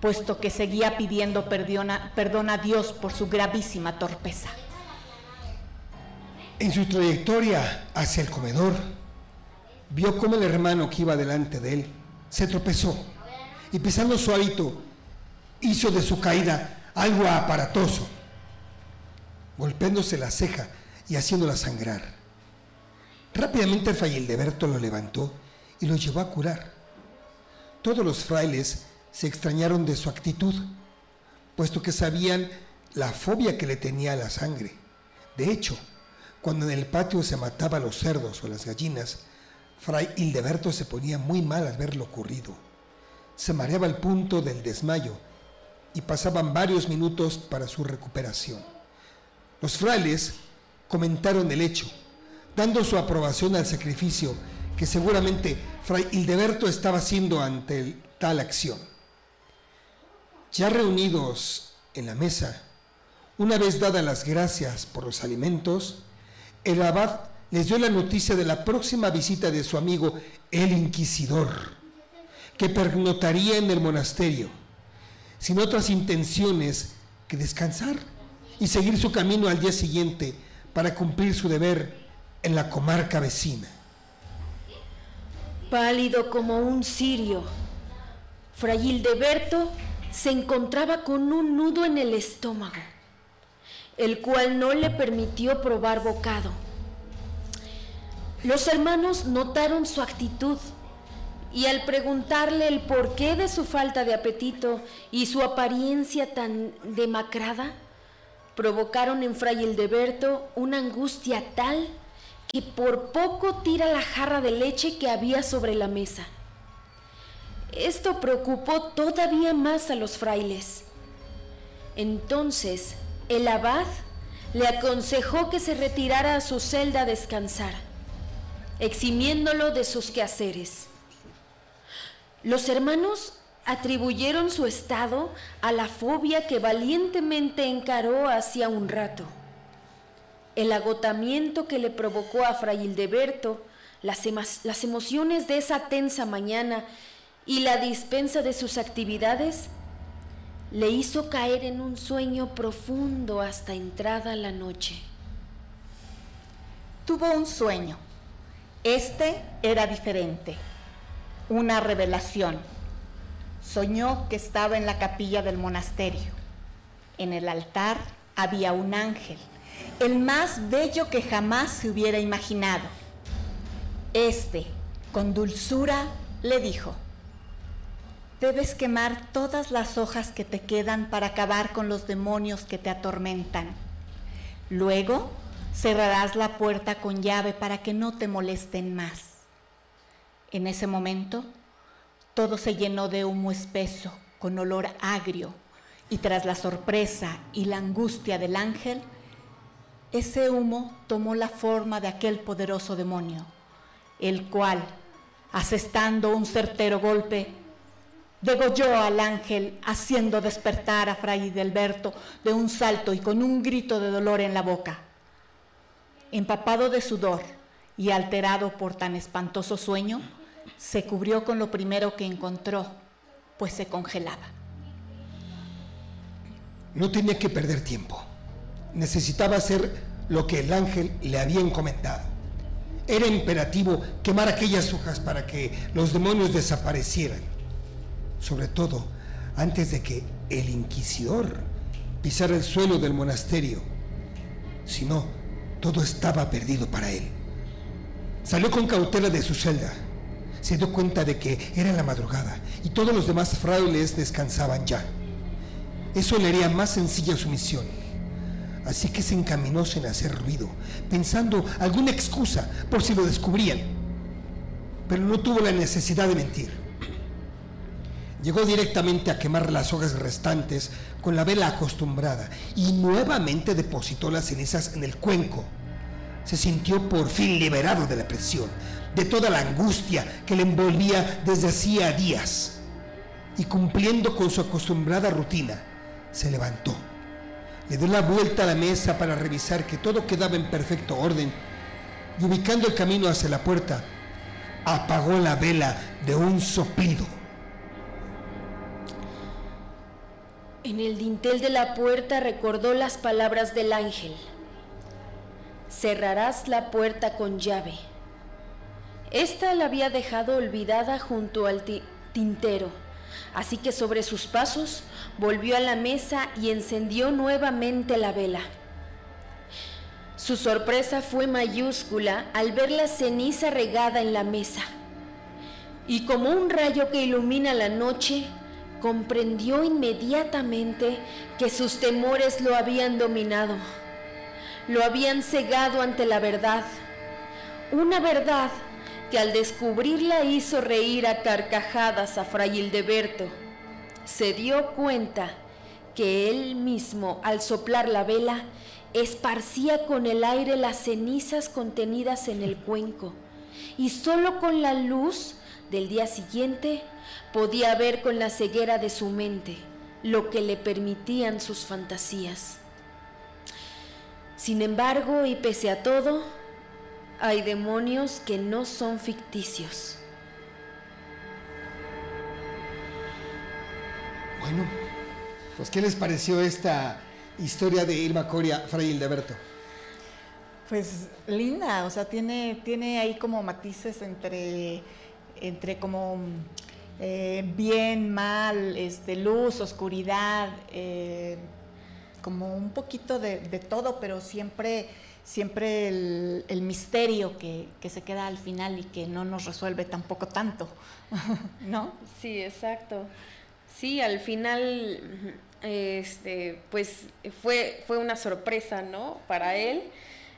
puesto que seguía pidiendo perdón a, Dios por su gravísima torpeza. En su trayectoria hacia el comedor, vio cómo el hermano que iba delante de él se tropezó y pisando su hábito hizo de su caída algo aparatoso, golpeándose la ceja y haciéndola sangrar. Rápidamente el Fray Hildeberto lo levantó y lo llevó a curar. Todos los frailes se extrañaron de su actitud, puesto que sabían la fobia que le tenía a la sangre. De hecho, cuando en el patio se mataba a los cerdos o las gallinas, Fray Hildeberto se ponía muy mal al ver lo ocurrido. Se mareaba al punto del desmayo y pasaban varios minutos para su recuperación. Los frailes comentaron el hecho, dando su aprobación al sacrificio que seguramente Fray Hildeberto estaba haciendo ante tal acción. Ya reunidos en la mesa, una vez dadas las gracias por los alimentos, el abad les dio la noticia de la próxima visita de su amigo el inquisidor, que pernotaría en el monasterio, sin otras intenciones que descansar y seguir su camino al día siguiente para cumplir su deber en la comarca vecina. Pálido como un cirio, Fray Hildeberto se encontraba con un nudo en el estómago, el cual no le permitió probar bocado. Los hermanos notaron su actitud y al preguntarle el porqué de su falta de apetito y su apariencia tan demacrada, provocaron en Fray Hildeberto una angustia tal que por poco tira la jarra de leche que había sobre la mesa. Esto preocupó todavía más a los frailes. Entonces el abad le aconsejó que se retirara a su celda a descansar eximiéndolo de sus quehaceres. Los hermanos atribuyeron su estado a la fobia que valientemente encaró hacía un rato. El agotamiento que le provocó a Fray Hildeberto, las, las emociones de esa tensa mañana y la dispensa de sus actividades, le hizo caer en un sueño profundo hasta entrada la noche. Tuvo un sueño este era diferente, una revelación. Soñó que estaba en la capilla del monasterio. En el altar había un ángel, el más bello que jamás se hubiera imaginado. Este, con dulzura, le dijo, debes quemar todas las hojas que te quedan para acabar con los demonios que te atormentan. Luego, cerrarás la puerta con llave para que no te molesten más. En ese momento, todo se llenó de humo espeso, con olor agrio, y tras la sorpresa y la angustia del ángel, ese humo tomó la forma de aquel poderoso demonio, el cual, asestando un certero golpe, degolló al ángel, haciendo despertar a Fray Delberto de un salto y con un grito de dolor en la boca empapado de sudor y alterado por tan espantoso sueño, se cubrió con lo primero que encontró, pues se congelaba. No tenía que perder tiempo. Necesitaba hacer lo que el ángel le había encomendado. Era imperativo quemar aquellas hojas para que los demonios desaparecieran. Sobre todo antes de que el inquisidor pisara el suelo del monasterio. Si no, todo estaba perdido para él. Salió con cautela de su celda. Se dio cuenta de que era la madrugada y todos los demás frailes descansaban ya. Eso le haría más sencilla su misión. Así que se encaminó sin hacer ruido, pensando alguna excusa por si lo descubrían. Pero no tuvo la necesidad de mentir. Llegó directamente a quemar las hojas restantes con la vela acostumbrada y nuevamente depositó las cenizas en el cuenco. Se sintió por fin liberado de la presión, de toda la angustia que le envolvía desde hacía días. Y cumpliendo con su acostumbrada rutina, se levantó. Le dio la vuelta a la mesa para revisar que todo quedaba en perfecto orden y ubicando el camino hacia la puerta, apagó la vela de un soplido. En el dintel de la puerta recordó las palabras del ángel. Cerrarás la puerta con llave. Esta la había dejado olvidada junto al tintero, así que sobre sus pasos volvió a la mesa y encendió nuevamente la vela. Su sorpresa fue mayúscula al ver la ceniza regada en la mesa. y como un rayo que ilumina la noche, comprendió inmediatamente que sus temores lo habían dominado, lo habían cegado ante la verdad, una verdad que al descubrirla hizo reír a carcajadas a Fray Hildeberto. Se dio cuenta que él mismo, al soplar la vela, esparcía con el aire las cenizas contenidas en el cuenco, y solo con la luz del día siguiente podía ver con la ceguera de su mente lo que le permitían sus fantasías. Sin embargo, y pese a todo, hay demonios que no son ficticios. Bueno, pues ¿qué les pareció esta historia de Irma Coria, Fray Hildeberto? Pues linda, o sea, tiene, tiene ahí como matices entre, entre como eh, bien, mal, este, luz, oscuridad, eh, como un poquito de, de todo, pero siempre siempre el, misterio que, se queda al final y que no nos resuelve tampoco tanto, ¿no? Sí, exacto. Sí, al final, este, pues fue, fue una sorpresa, ¿no? Para él,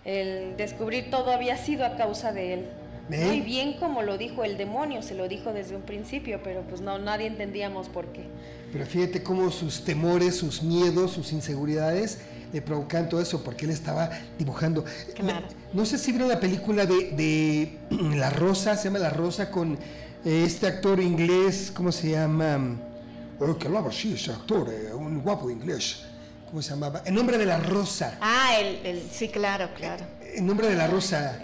el descubrir todo había sido a causa de él. Muy bien como lo dijo el demonio, se lo dijo desde un principio, pero pues no, nadie entendíamos por qué. Pero fíjate cómo sus temores, sus miedos, sus inseguridades le provocan todo eso, porque él estaba dibujando. No sé si vieron la película de, La Rosa, se llama La Rosa, con eh, este actor inglés, ¿cómo se llama? Oh, que hablaba así ese actor, eh, un guapo inglés. ¿Cómo se llamaba? El nombre de la rosa. Ah, el, sí, claro, claro. El nombre de la rosa.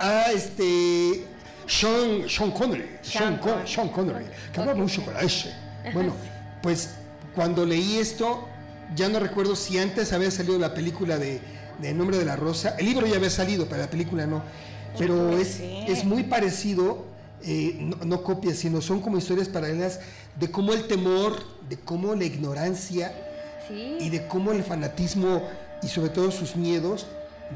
Ah, este. Sean, Sean Connery. Sean, Sean, Connery. Que hablaba mucho con la S. Bueno, pues cuando leí esto, ya no recuerdo si antes había salido la película de, de Nombre de la Rosa. El libro ya había salido, pero la película no. Pero es, es muy parecido, eh, no, no copia, sino son como historias paralelas de cómo el temor, de cómo la ignorancia y de cómo el fanatismo y sobre todo sus miedos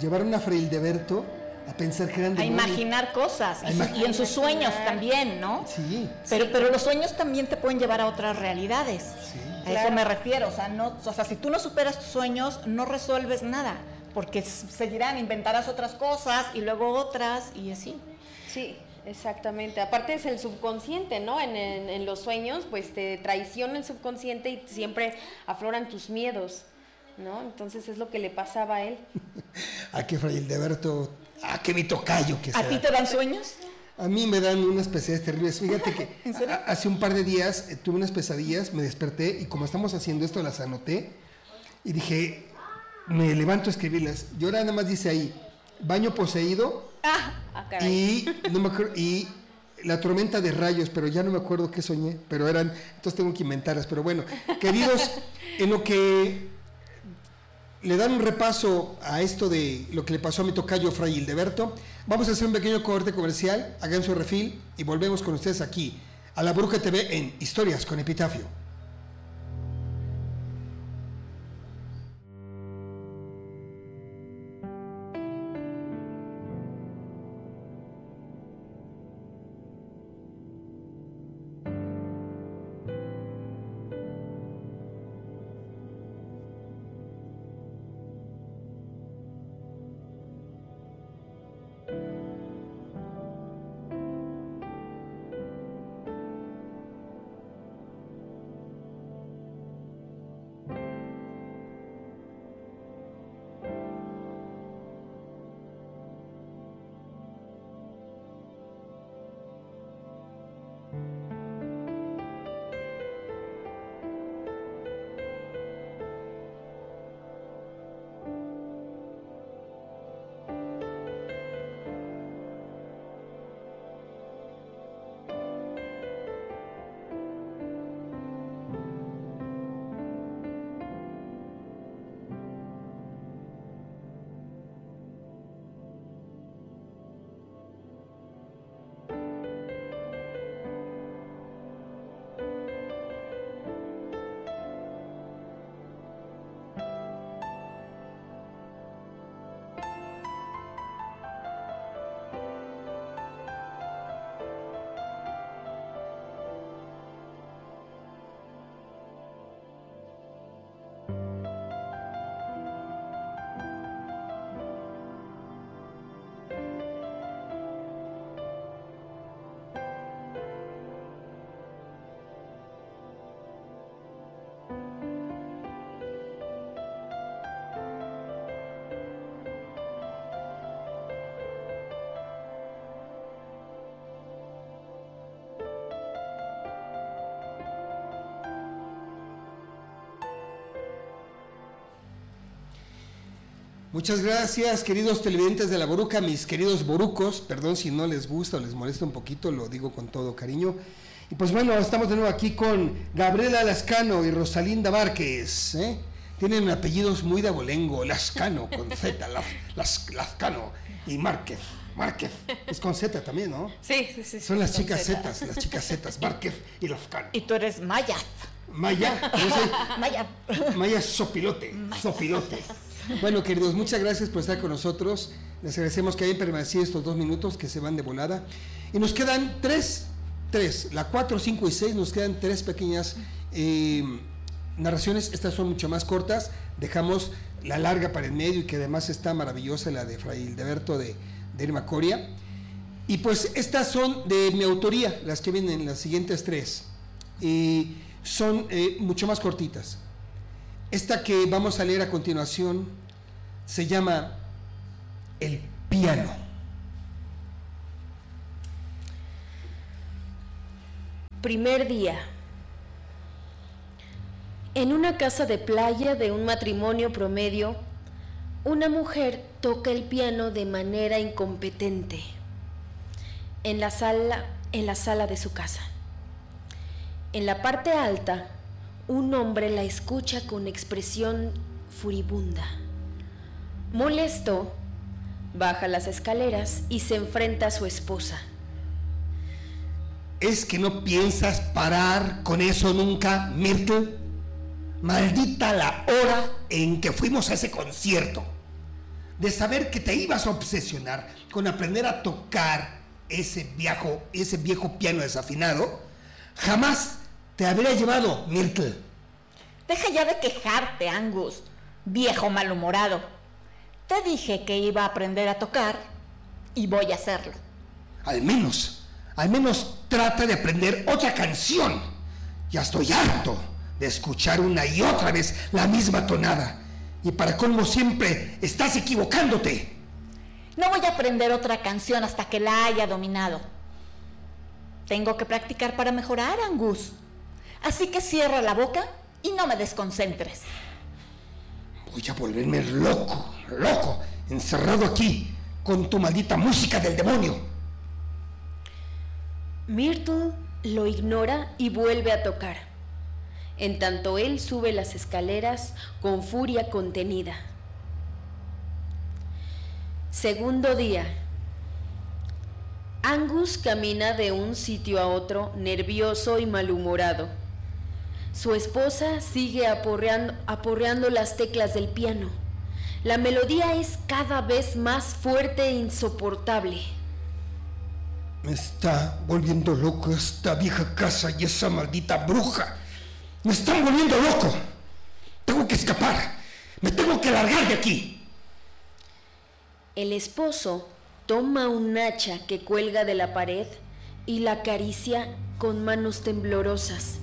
llevaron a Fray Hildeberto a pensar que eran A imaginar cosas y, en sus sueños también, ¿no? Sí. Pero, pero los sueños también te pueden llevar a otras realidades. Sí. A eso me refiero, o sea, no, o sea, si tú no superas tus sueños, no resuelves nada, porque seguirán, inventarás otras cosas y luego otras y así. Sí, exactamente. Aparte es el subconsciente, ¿no? En, en, los sueños, pues te traiciona el subconsciente y siempre afloran tus miedos, ¿no? Entonces es lo que le pasaba a él. a qué Fray Hildeberto, a qué mi tocayo que ¿A ti te dan sueños? A mí me dan unas pesadillas terribles. Fíjate que hace un par de días eh, tuve unas pesadillas, me desperté y como estamos haciendo esto las anoté y dije, me levanto a escribirlas. Y ahora nada más dice ahí, baño poseído ah, ah y, y la tormenta de rayos, pero ya no me acuerdo qué soñé, pero eran, entonces tengo que inventarlas. Pero bueno, queridos, en lo que le dan un repaso a esto de lo que le pasó a mi tocayo Fray Hildeberto. Vamos a hacer un pequeño corte comercial, hagan su refil y volvemos con ustedes aquí a la Bruja TV en Historias con Epitafio. Muchas gracias, queridos televidentes de la Boruca, mis queridos borucos. Perdón si no les gusta o les molesta un poquito, lo digo con todo cariño. Y pues bueno, estamos de nuevo aquí con Gabriela Lascano y Rosalinda Márquez. ¿eh? Tienen apellidos muy de abolengo, Lascano con Z, las, Lascano y Márquez. Márquez, es con Z también, ¿no? Sí, sí, sí. Son las chicas Z, las chicas Z, Márquez y Lascano. Y tú eres Maya. Maya, Maya. Maya Sopilote, Sopilote. Bueno, queridos, muchas gracias por estar con nosotros. Les agradecemos que hayan permanecido estos dos minutos que se van de volada. Y nos quedan tres, tres, la cuatro, cinco y seis, nos quedan tres pequeñas eh, narraciones. Estas son mucho más cortas. Dejamos la larga para el medio y que además está maravillosa, la de Fray Hildeberto de, de Irma Coria. Y pues estas son de mi autoría, las que vienen, las siguientes tres. Y son eh, mucho más cortitas. Esta que vamos a leer a continuación se llama El piano. Primer día. En una casa de playa de un matrimonio promedio, una mujer toca el piano de manera incompetente en la sala, en la sala de su casa. En la parte alta, un hombre la escucha con expresión furibunda. Molesto, baja las escaleras y se enfrenta a su esposa. ¿Es que no piensas parar con eso nunca, Myrtle? Maldita la hora en que fuimos a ese concierto. De saber que te ibas a obsesionar con aprender a tocar ese viejo, ese viejo piano desafinado, jamás te habría llevado, Myrtle. Deja ya de quejarte, Angus, viejo malhumorado. Te dije que iba a aprender a tocar y voy a hacerlo. Al menos, al menos trata de aprender otra canción. Ya estoy harto de escuchar una y otra vez la misma tonada. Y para colmo siempre estás equivocándote. No voy a aprender otra canción hasta que la haya dominado. Tengo que practicar para mejorar, Angus. Así que cierra la boca y no me desconcentres. Voy a volverme loco, loco, encerrado aquí con tu maldita música del demonio. Myrtle lo ignora y vuelve a tocar. En tanto él sube las escaleras con furia contenida. Segundo día. Angus camina de un sitio a otro nervioso y malhumorado. Su esposa sigue aporreando, las teclas del piano. La melodía es cada vez más fuerte e insoportable. Me está volviendo loco esta vieja casa y esa maldita bruja. Me están volviendo loco. Tengo que escapar. Me tengo que largar de aquí. El esposo toma un hacha que cuelga de la pared y la acaricia con manos temblorosas.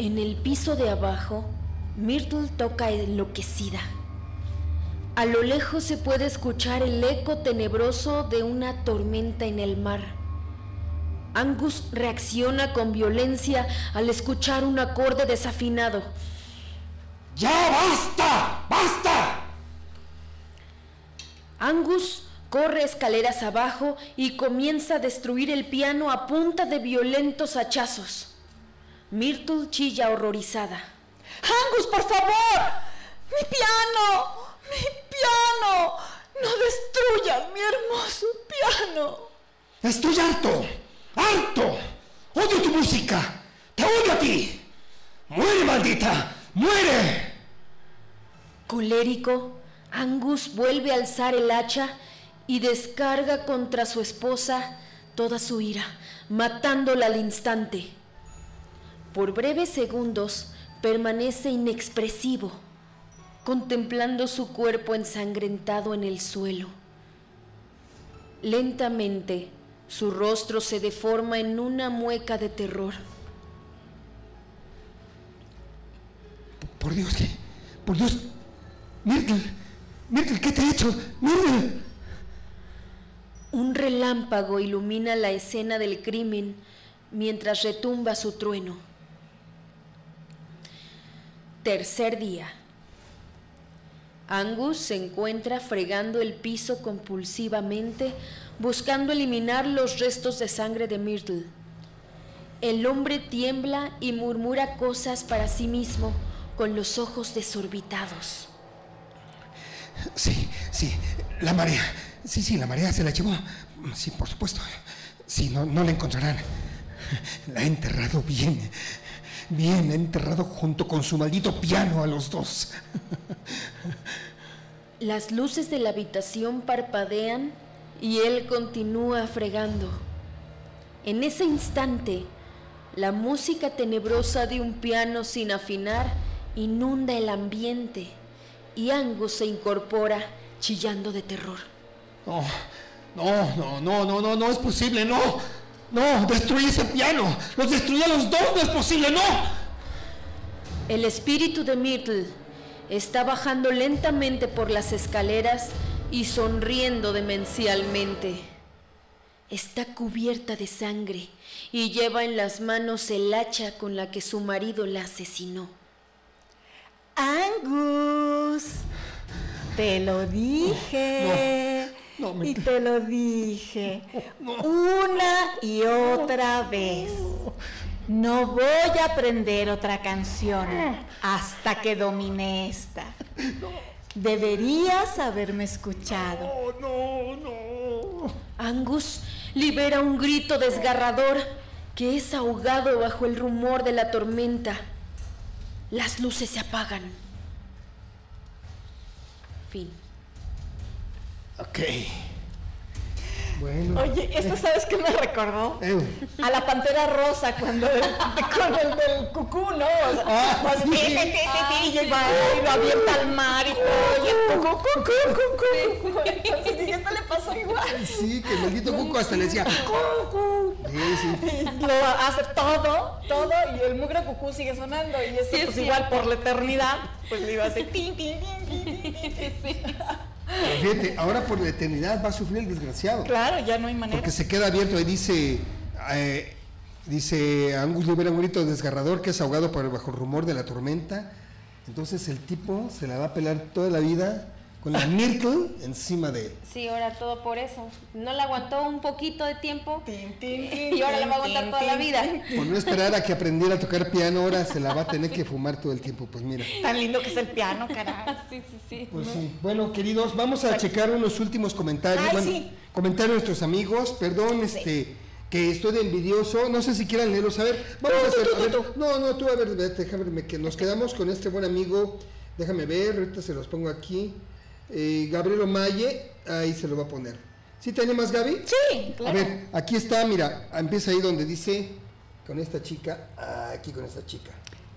En el piso de abajo, Myrtle toca enloquecida. A lo lejos se puede escuchar el eco tenebroso de una tormenta en el mar. Angus reacciona con violencia al escuchar un acorde desafinado. ¡Ya basta! ¡Basta! Angus corre escaleras abajo y comienza a destruir el piano a punta de violentos hachazos. Myrtle chilla horrorizada. Angus, por favor. Mi piano. Mi piano. No destruyas mi hermoso piano. Estoy harto. Harto. Odio tu música. Te odio a ti. Muere, maldita. Muere. Colérico, Angus vuelve a alzar el hacha y descarga contra su esposa toda su ira, matándola al instante. Por breves segundos permanece inexpresivo, contemplando su cuerpo ensangrentado en el suelo. Lentamente, su rostro se deforma en una mueca de terror. Por Dios, ¿qué? Por Dios. Myrtle, Myrtle, ¿qué te he hecho? Myrtle. Un relámpago ilumina la escena del crimen mientras retumba su trueno. Tercer día. Angus se encuentra fregando el piso compulsivamente, buscando eliminar los restos de sangre de Myrtle. El hombre tiembla y murmura cosas para sí mismo con los ojos desorbitados. Sí, sí, la marea. Sí, sí, la marea se la llevó. Sí, por supuesto. Sí, no, no la encontrarán. La he enterrado bien. Bien, enterrado junto con su maldito piano a los dos. Las luces de la habitación parpadean y él continúa fregando. En ese instante, la música tenebrosa de un piano sin afinar inunda el ambiente y Angus se incorpora chillando de terror. No, no, no, no, no, no, no es posible, no. No, destruí ese piano. Los destruí a los dos, no es posible, no. El espíritu de Myrtle está bajando lentamente por las escaleras y sonriendo demencialmente. Está cubierta de sangre y lleva en las manos el hacha con la que su marido la asesinó. Angus, te lo dije. No, no, me- y te lo dije una y otra vez. No voy a aprender otra canción hasta que domine esta. Deberías haberme escuchado. No, no. Angus libera un grito desgarrador que es ahogado bajo el rumor de la tormenta. Las luces se apagan. Fin. Ok. Bueno. Oye, ¿esto sabes qué me recordó? Eh, A la pantera rosa cuando el, con el del cucú, ¿no? O sea, Ah, pues, sí. y lo avienta al mar y todo, y el cucú, cucú, cucú, cucú. Entonces dije, esto le pasó igual. sí, que el maldito Cuco hasta le decía. Cucú. Sí, sí. Y lo hace todo, todo, y el mugre cucú sigue sonando. Y esto, Sí, es pues igual por la eternidad, pues le iba a hacer tin, tin, tin, tin, tin, tin, fíjate, ahora por la eternidad va a sufrir el desgraciado. Claro, ya no hay manera. Porque se queda abierto y dice. eh, dice Angus libera un grito desgarrador que es ahogado por el bajo rumor de la tormenta. Entonces el tipo se la va a pelar toda la vida con la encima de él. Sí, ahora todo por eso. No la aguantó un poquito de tiempo y ahora la va a aguantar toda la vida. Por no esperar a que aprendiera a tocar piano, ahora se la va a tener que fumar todo el tiempo. Pues mira. Tan lindo que es el piano, caray. Sí, sí, sí. Pues sí. Bueno, queridos, vamos a checar unos últimos comentarios. Ay, bueno, sí. comentarios de nuestros amigos. Perdón, este, que estoy de envidioso. No sé si quieran leerlos. A ver, vamos a hacer. a ver, no, no, tú a ver, vete, déjame ver, que nos quedamos con este buen amigo. Déjame ver, ahorita se los pongo aquí. Eh, Gabriel Omaye, ahí se lo va a poner. ¿Sí tiene más, Gaby? Sí, A claro. ver, aquí está, mira, empieza ahí donde dice con esta chica, aquí con esta chica.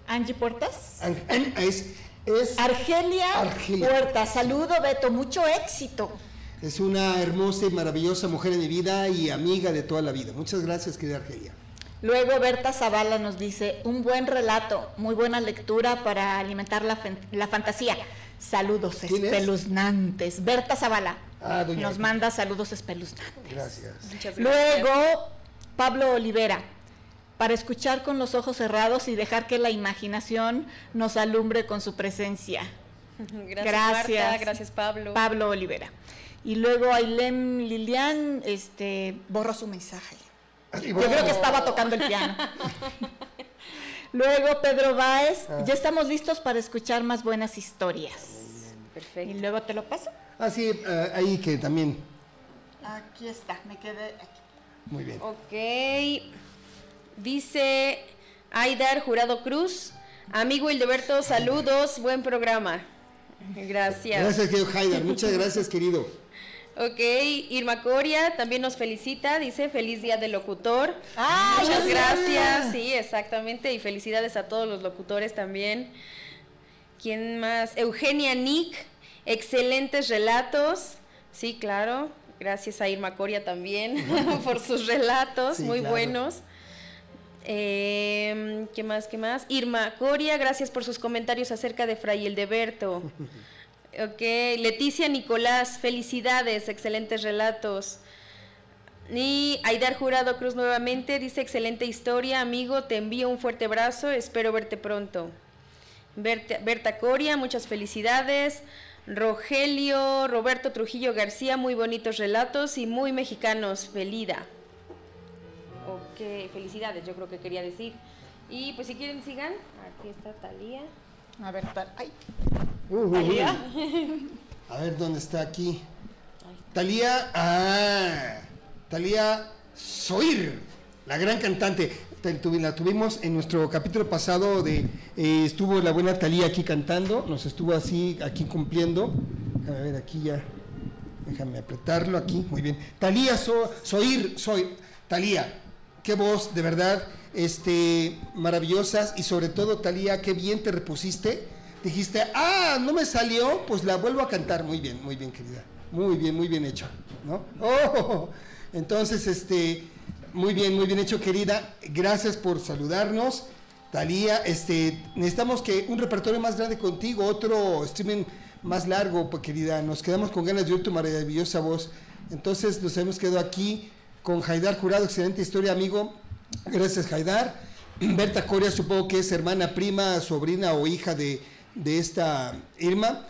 Angie Puertas. An- an- Es, es, Argelia, Argelia. Puertas. Saludo, Beto. Mucho éxito. es una hermosa y maravillosa mujer en mi vida y amiga de toda la vida. Muchas gracias, querida Argelia. Luego Berta Zavala nos dice, un buen relato, muy buena lectura para alimentar la, la fantasía. Saludos ¿Quién es? espeluznantes. Berta Zavala Ah, doña nos Berta. manda saludos espeluznantes. Gracias. Muchas gracias. Luego, Pablo Olivera, para escuchar con los ojos cerrados y dejar que la imaginación nos alumbre con su presencia. Gracias, Gracias. Marta. Gracias, Pablo. Pablo Olivera. Y luego Ailem Lilian este, borró su mensaje. Yo creo que estaba tocando el piano. Luego Pedro Báez, Ah. ya estamos listos para escuchar más buenas historias. Y Perfecto. luego te lo paso. Ah, sí, eh, ahí que también. Aquí está, me quedé aquí. Muy bien. Ok. Dice Aidar Jurado Cruz. Amigo Hildeberto, saludos. Buen programa. Gracias. Gracias, querido Haidar. Muchas gracias, querido. Ok, Irma Coria también nos felicita, dice feliz día del locutor. ¡Ah, Muchas gracias, sí, exactamente, y felicidades a todos los locutores también. ¿Quién más? Eugenia Nick, excelentes relatos. Sí, claro, gracias a Irma Coria también por sus relatos, Sí, muy claro. buenos. Eh, ¿Qué más? ¿Qué más? Irma Coria, gracias por sus comentarios acerca de Fray Hildeberto. Ok, Leticia Nicolás, felicidades, excelentes relatos. Y Aidar Jurado Cruz nuevamente dice, excelente historia, amigo, te envío un fuerte abrazo, espero verte pronto. Berta, Berta Coria, muchas felicidades. Rogelio Roberto Trujillo García, muy bonitos relatos y muy mexicanos. Felida. Ok, felicidades, yo creo que quería decir. Y pues si quieren sigan, aquí está Talía. A ver, tal. Ay. Talía. A ver dónde está aquí. Talía. Ah. Talía Soir, la gran cantante. La tuvimos en nuestro capítulo pasado de eh, estuvo la buena Talía aquí cantando, nos estuvo así aquí cumpliendo. A ver, aquí ya. Déjame apretarlo aquí. Muy bien. Talía Soir, soy Talía. Qué voz, de verdad, este maravillosas y sobre todo Talía, qué bien te repusiste. Dijiste, "Ah, no me salió, pues la vuelvo a cantar." Muy bien, muy bien, querida. Muy bien, muy bien hecho, ¿no? Oh, entonces, este, muy bien, muy bien hecho, querida. Gracias por saludarnos. Talía, este, necesitamos que un repertorio más grande contigo, otro streaming más largo, pues, querida. Nos quedamos con ganas de oír tu maravillosa voz. Entonces, nos hemos quedado aquí con Jaidar Jurado, excelente historia, amigo. Gracias, Jaidar. Berta Coria, supongo que es hermana, prima, sobrina o hija de, esta Irma.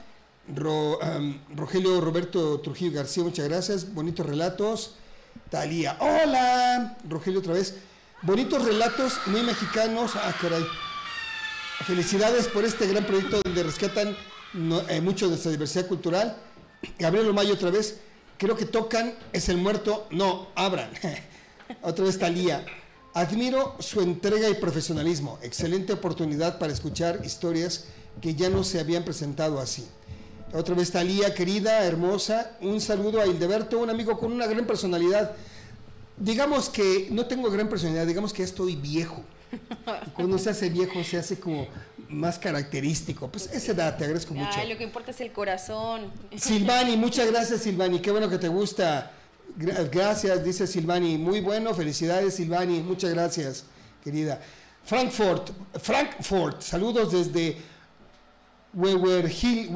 Rogelio Roberto Trujillo García, muchas gracias. Bonitos relatos. Talía. Hola, Rogelio otra vez. Bonitos relatos muy mexicanos. Ah, caray. Felicidades por este gran proyecto donde rescatan eh, mucho de nuestra diversidad cultural. Gabriel Omayo otra vez. Creo que tocan Es el muerto. No, abran. otra vez Talía. Admiro su entrega y profesionalismo. Excelente oportunidad para escuchar historias que ya no se habían presentado así. Otra vez Talía, querida, hermosa. Un saludo a Hildeberto, un amigo con una gran personalidad. Digamos que no tengo gran personalidad, digamos que estoy viejo. cuando se hace viejo se hace como más característico. Pues esa edad, te agradezco mucho. Ay, lo que importa es el corazón. Silvani, muchas gracias Silvani, qué bueno que te gusta. Gracias, dice Silvani. Muy bueno, felicidades Silvani, muchas gracias, querida. Frankfurt, Frankfurt, saludos desde Hill, Hill.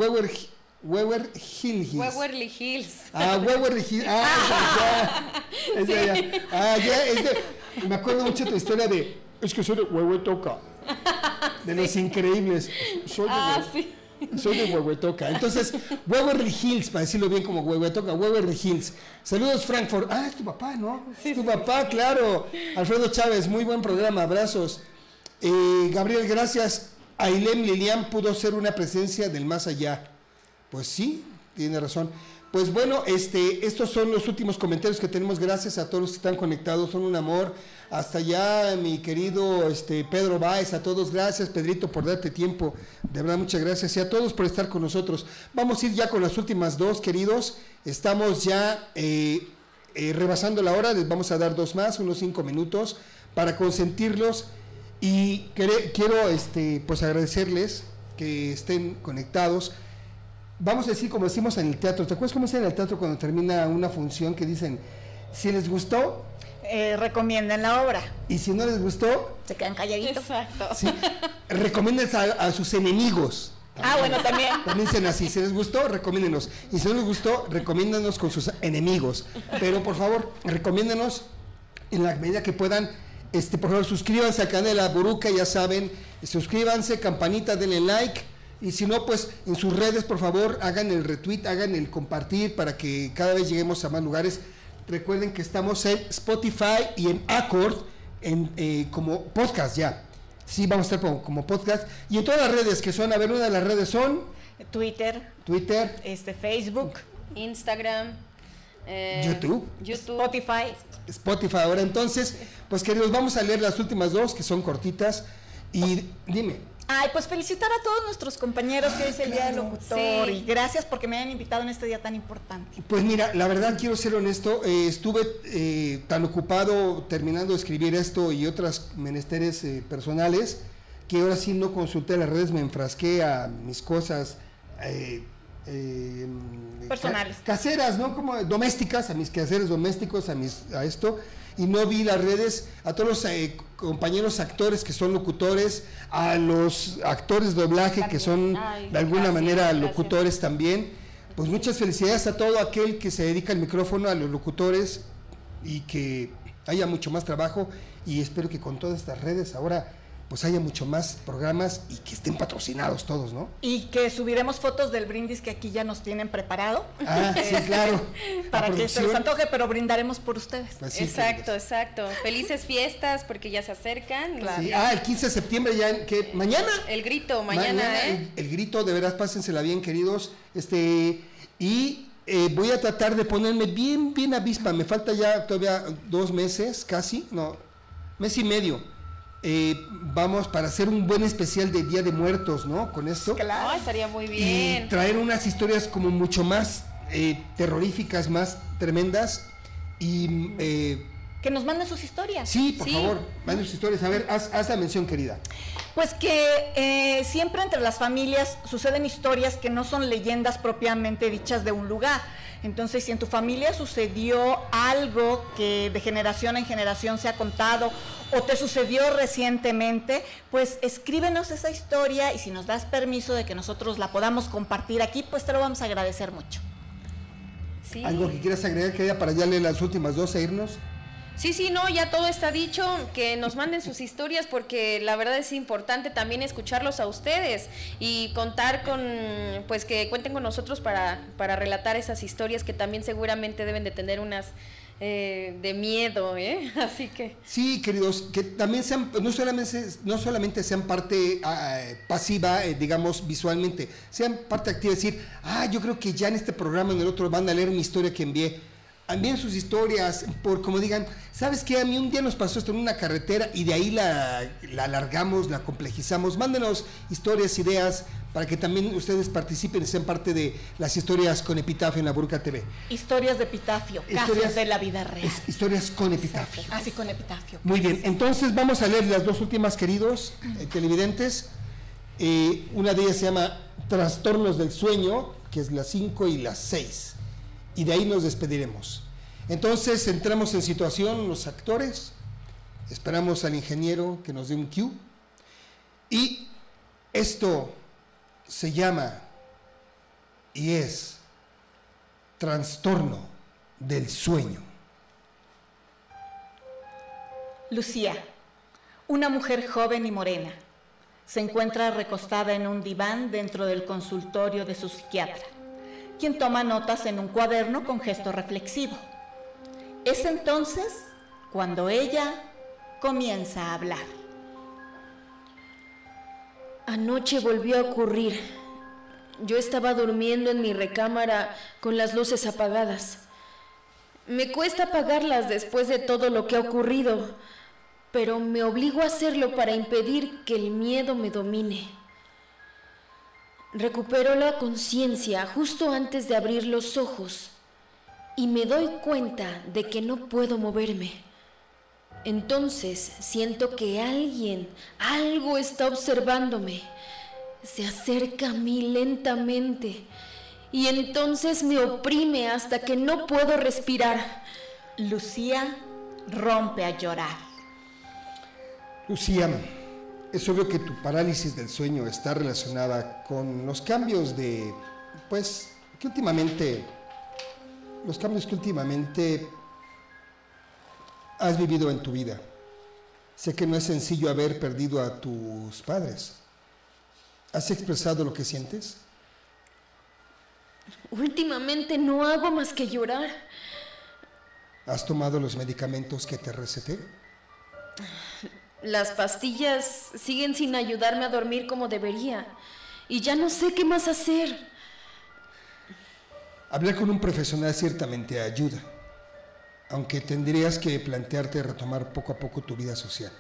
Weber Hills. Weberly Hills. Ah, Weberly Hills. Ah, ya. ya. Ah, ya, es de, me acuerdo mucho de tu historia de, es que soy de Huehuetoca. De los increíbles. Soy de, ah, sí. Soy de Huehuetoca. Entonces, Weberly Hills, para decirlo bien como Huehuetoca, Weberly Hills. Saludos, Frankfurt. Ah, es tu papá, ¿no? Sí, es tu papá, claro. Alfredo Chávez, muy buen programa, abrazos. Eh, Gabriel, gracias. Ailem Lilian pudo ser una presencia del más allá. Pues sí, tiene razón. Pues bueno, este, estos son los últimos comentarios que tenemos. Gracias a todos los que están conectados, son un amor. Hasta allá, mi querido este, Pedro Báez, a todos, gracias Pedrito por darte tiempo. De verdad, muchas gracias. Y a todos por estar con nosotros. Vamos a ir ya con las últimas dos, queridos. Estamos ya eh, eh, rebasando la hora, les vamos a dar dos más, unos cinco minutos, para consentirlos. Y quiero este, pues agradecerles que estén conectados vamos a decir como decimos en el teatro, ¿te acuerdas cómo dicen en el teatro cuando termina una función que dicen, si les gustó, eh, recomienden la obra. Y si no les gustó, se quedan calladitos. Exacto. Sí, recomienden a, sus enemigos. Ah, bueno, también. También dicen así, si les gustó, recomiéndenos. Y si no les gustó, recomiéndenos con sus enemigos. Pero por favor, recomiéndenos en la medida que puedan. Este, por favor, suscríbanse al canal de la Buruca, ya saben. Suscríbanse, campanita, denle like y si no, pues en sus redes, por favor, hagan el retweet, hagan el compartir para que cada vez lleguemos a más lugares. Recuerden que estamos en Spotify y en Accord en, eh, como podcast ya. Sí, vamos a estar como, podcast. Y en todas las redes que son, a ver, una de las redes son... Twitter. Twitter. Este, Facebook. Instagram. Eh, YouTube. YouTube. Spotify. Spotify. Ahora entonces, pues queridos, vamos a leer las últimas dos que son cortitas. Y dime. Ay, pues felicitar a todos nuestros compañeros que hoy es el Día del Locutor y gracias porque me hayan invitado en este día tan importante. Pues mira, la verdad quiero ser honesto, eh, estuve eh, tan ocupado terminando de escribir esto y otras menesteres eh, personales que ahora sí no consulté las redes, me enfrasqué a mis cosas personales, caseras, ¿no? Como domésticas, a mis quehaceres domésticos, a mis a esto y no vi las redes, a todos los eh, compañeros actores que son locutores, a los actores de doblaje que son de alguna manera locutores también. Pues muchas felicidades a todo aquel que se dedica al micrófono, a los locutores y que haya mucho más trabajo y espero que con todas estas redes ahora pues haya mucho más programas y que estén patrocinados todos, ¿no? Y que subiremos fotos del brindis que aquí ya nos tienen preparado. Ah, sí, claro. Para que se los antoje, pero brindaremos por ustedes. Pues exacto, exacto. Felices fiestas porque ya se acercan. Ah, el 15 de septiembre ya, que mañana. El grito, mañana, ¿eh? El, grito, de veras, pásensela bien, queridos. Este, y eh, voy a tratar de ponerme bien, bien avispa. Me falta ya todavía dos meses, casi, no, mes y medio eh, vamos para hacer un buen especial de Día de Muertos, ¿no? Con esto. Claro, estaría muy bien. Y traer unas historias como mucho más eh, terroríficas, más tremendas y... Eh, que nos manden sus historias. Sí, por favor, manden sus historias. A ver, haz, haz la mención, querida. Pues que siempre entre las familias suceden historias que no son leyendas propiamente dichas de un lugar entonces, si en tu familia sucedió algo que de generación en generación se ha contado o te sucedió recientemente, pues escríbenos esa historia y si nos das permiso de que nosotros la podamos compartir aquí, pues te lo vamos a agradecer mucho. ¿Algo que quieras agregar, querida, para ya leer las últimas dos e irnos? Sí, sí, no, ya todo está dicho, que nos manden sus historias porque la verdad es importante también escucharlos a ustedes y contar con, pues que cuenten con nosotros para, para relatar esas historias que también seguramente deben de tener unas eh, de miedo, ¿eh? Así que... Sí, queridos, que también sean, no solamente, no solamente sean parte ah, pasiva, eh, digamos, visualmente, sean parte activa, decir, ah, yo creo que ya en este programa, en el otro, van a leer mi historia que envié envíen sus historias, por como digan, ¿sabes qué? A mí un día nos pasó esto en una carretera y de ahí la, la alargamos, la complejizamos. Mándenos historias, ideas, para que también ustedes participen y sean parte de las historias con epitafio en la Burca TV. Historias de epitafio, casos de la vida real. historias con epitafio. Así con epitafio. Muy bien, entonces vamos a leer las dos últimas, queridos eh, televidentes. Eh, una de ellas se llama Trastornos del Sueño, que es las 5 y las 6 y de ahí nos despediremos. Entonces entramos en situación los actores, esperamos al ingeniero que nos dé un cue y esto se llama y es trastorno del sueño. Lucía, una mujer joven y morena, se encuentra recostada en un diván dentro del consultorio de su psiquiatra quien toma notas en un cuaderno con gesto reflexivo. Es entonces cuando ella comienza a hablar. Anoche volvió a ocurrir. Yo estaba durmiendo en mi recámara con las luces apagadas. Me cuesta apagarlas después de todo lo que ha ocurrido, pero me obligo a hacerlo para impedir que el miedo me domine. Recupero la conciencia justo antes de abrir los ojos y me doy cuenta de que no puedo moverme. Entonces siento que alguien, algo está observándome. Se acerca a mí lentamente y entonces me oprime hasta que no puedo respirar. Lucía rompe a llorar. Lucía, es obvio que tu parálisis del sueño está relacionada con los cambios de, pues, que últimamente, los cambios que últimamente has vivido en tu vida. Sé que no es sencillo haber perdido a tus padres. ¿Has expresado lo que sientes? Últimamente no hago más que llorar. ¿Has tomado los medicamentos que te receté? Las pastillas siguen sin ayudarme a dormir como debería. Y ya no sé qué más hacer. Hablar con un profesional ciertamente ayuda, aunque tendrías que plantearte retomar poco a poco tu vida social.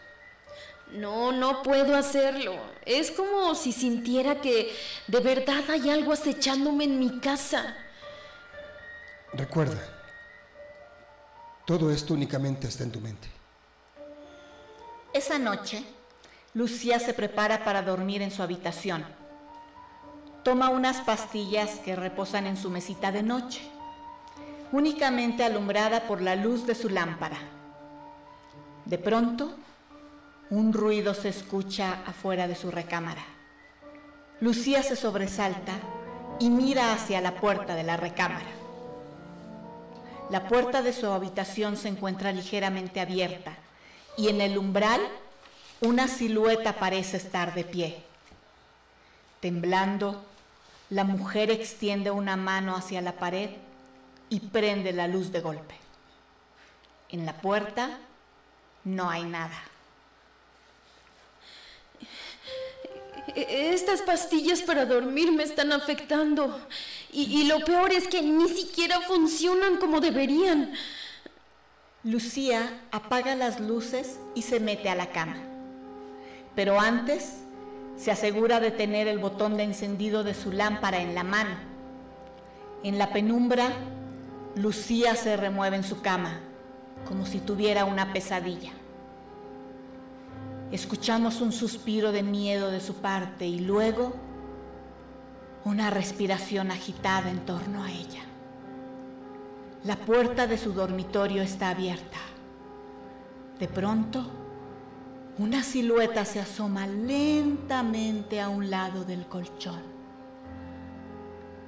No, no puedo hacerlo. Es como si sintiera que de verdad hay algo acechándome en mi casa. Recuerda, todo esto únicamente está en tu mente. Esa noche, Lucía se prepara para dormir en su habitación. Toma unas pastillas que reposan en su mesita de noche, únicamente alumbrada por la luz de su lámpara. De pronto, un ruido se escucha afuera de su recámara. Lucía se sobresalta y mira hacia la puerta de la recámara. La puerta de su habitación se encuentra ligeramente abierta y en el umbral una silueta parece estar de pie. Temblando, la mujer extiende una mano hacia la pared y prende la luz de golpe. En la puerta no hay nada. Estas pastillas para dormir me están afectando. Y, lo peor es que ni siquiera funcionan como deberían. Lucía apaga las luces y se mete a la cama. Pero antes se asegura de tener el botón de encendido de su lámpara en la mano. En la penumbra, Lucía se remueve en su cama, como si tuviera una pesadilla. Escuchamos un suspiro de miedo de su parte y luego una respiración agitada en torno a ella. La puerta de su dormitorio está abierta. De pronto, una silueta se asoma lentamente a un lado del colchón.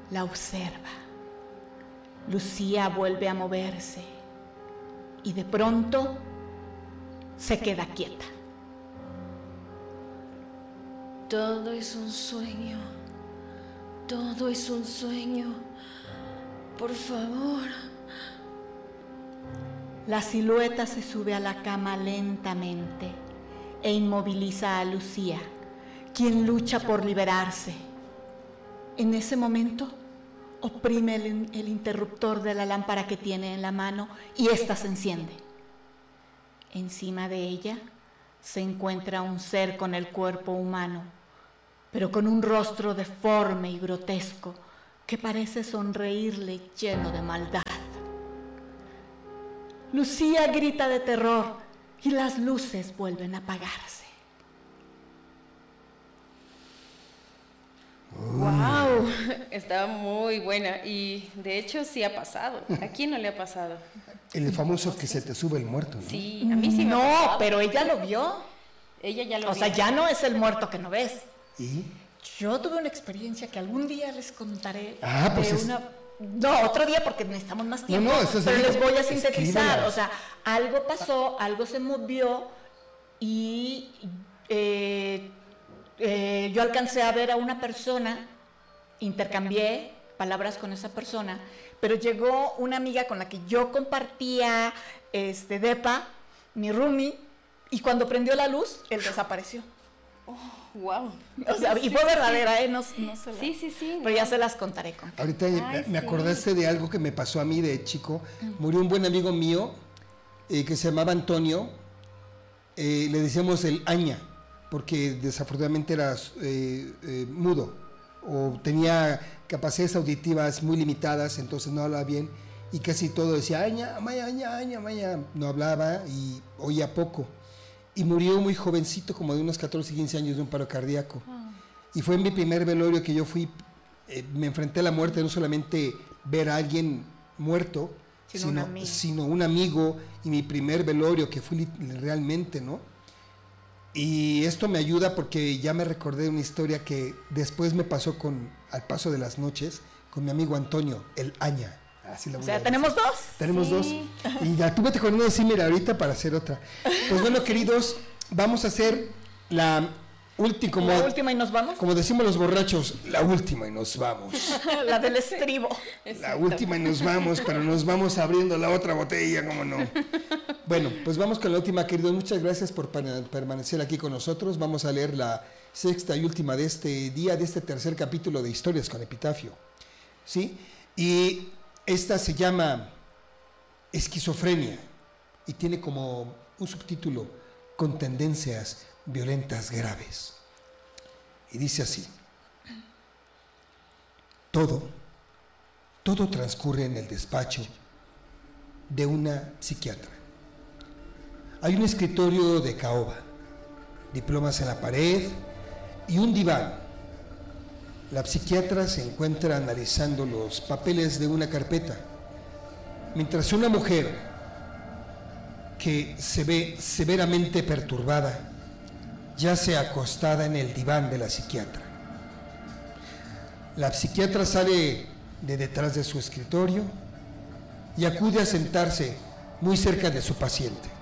La observa. Lucía vuelve a moverse y de pronto se queda quieta. Todo es un sueño. Todo es un sueño. Por favor. La silueta se sube a la cama lentamente e inmoviliza a Lucía, quien lucha por liberarse. En ese momento, oprime el, el, interruptor de la lámpara que tiene en la mano y ésta se enciende. Encima de ella se encuentra un ser con el cuerpo humano pero con un rostro deforme y grotesco que parece sonreírle lleno de maldad. Lucía grita de terror y las luces vuelven a apagarse. ¡Wow! Estaba muy buena y de hecho sí ha pasado. ¿A quién no le ha pasado? El famoso que se te sube el muerto, ¿no? Sí, a mí sí me No, pero ella lo vio. Ella ya lo O vio. sea, ya no es el muerto que no ves. ¿Y? Yo tuve una experiencia que algún día les contaré Ah, pues de es- una... No, otro día porque necesitamos más tiempo. no, eso es pero les voy a sintetizar. O sea, algo pasó, algo se movió y eh, eh, yo alcancé a ver a una persona, intercambié palabras con esa persona, pero llegó una amiga con la que yo compartía este depa, mi roomie, y cuando prendió la luz, él desapareció. ¡Wow! O sea, y fue verdadera, ¿eh? No, no se la- Sí, sí, sí. Pero ya se las contaré con. Ahorita Ay, me sí. acordaste de algo que me pasó a mí de chico. Murió un buen amigo mío eh, que se llamaba Antonio. Eh, le decíamos el Aña, porque desafortunadamente era eh, eh, mudo o tenía capacidades auditivas muy limitadas, entonces no hablaba bien y casi todo decía Aña, Maya, Aña, Aña, Maya. No hablaba y oía poco. Y murió muy jovencito, como de unos 14, 15 años de un paro cardíaco. Y fue en mi primer velorio que yo fui, eh, me enfrenté a la muerte, no solamente ver a alguien muerto, Sino sino, un amigo. sino un amigo y mi primer velorio que fui realmente, ¿no? Y esto me ayuda porque ya me recordé una historia que después me pasó con, al paso de las noches, con mi amigo Antonio, el Aña. Así O voy sea, tenemos dos. Tenemos Sí. dos. Y ya tú vete con uno así, mira, ahorita para hacer otra. Pues bueno, queridos, vamos a hacer la última, como, La última y nos vamos. como decimos los borrachos, la última y nos vamos. la del estribo. La última y nos vamos, pero nos vamos abriendo la otra botella, ¿cómo no? Bueno, pues vamos con la última, queridos. Muchas gracias por per- permanecer aquí con nosotros. Vamos a leer la sexta y última de este día, de este tercer capítulo de Historias con Epitafio. ¿Sí? Y esta se llama Esquizofrenia y tiene como un subtítulo con tendencias violentas graves. Y dice así. Todo, todo transcurre en el despacho de una psiquiatra. Hay un escritorio de caoba, diplomas en la pared y un diván. La psiquiatra se encuentra analizando los papeles de una carpeta, mientras una mujer que se ve severamente perturbada yace acostada en el diván de la psiquiatra. La psiquiatra sale de detrás de su escritorio y acude a sentarse muy cerca de su paciente.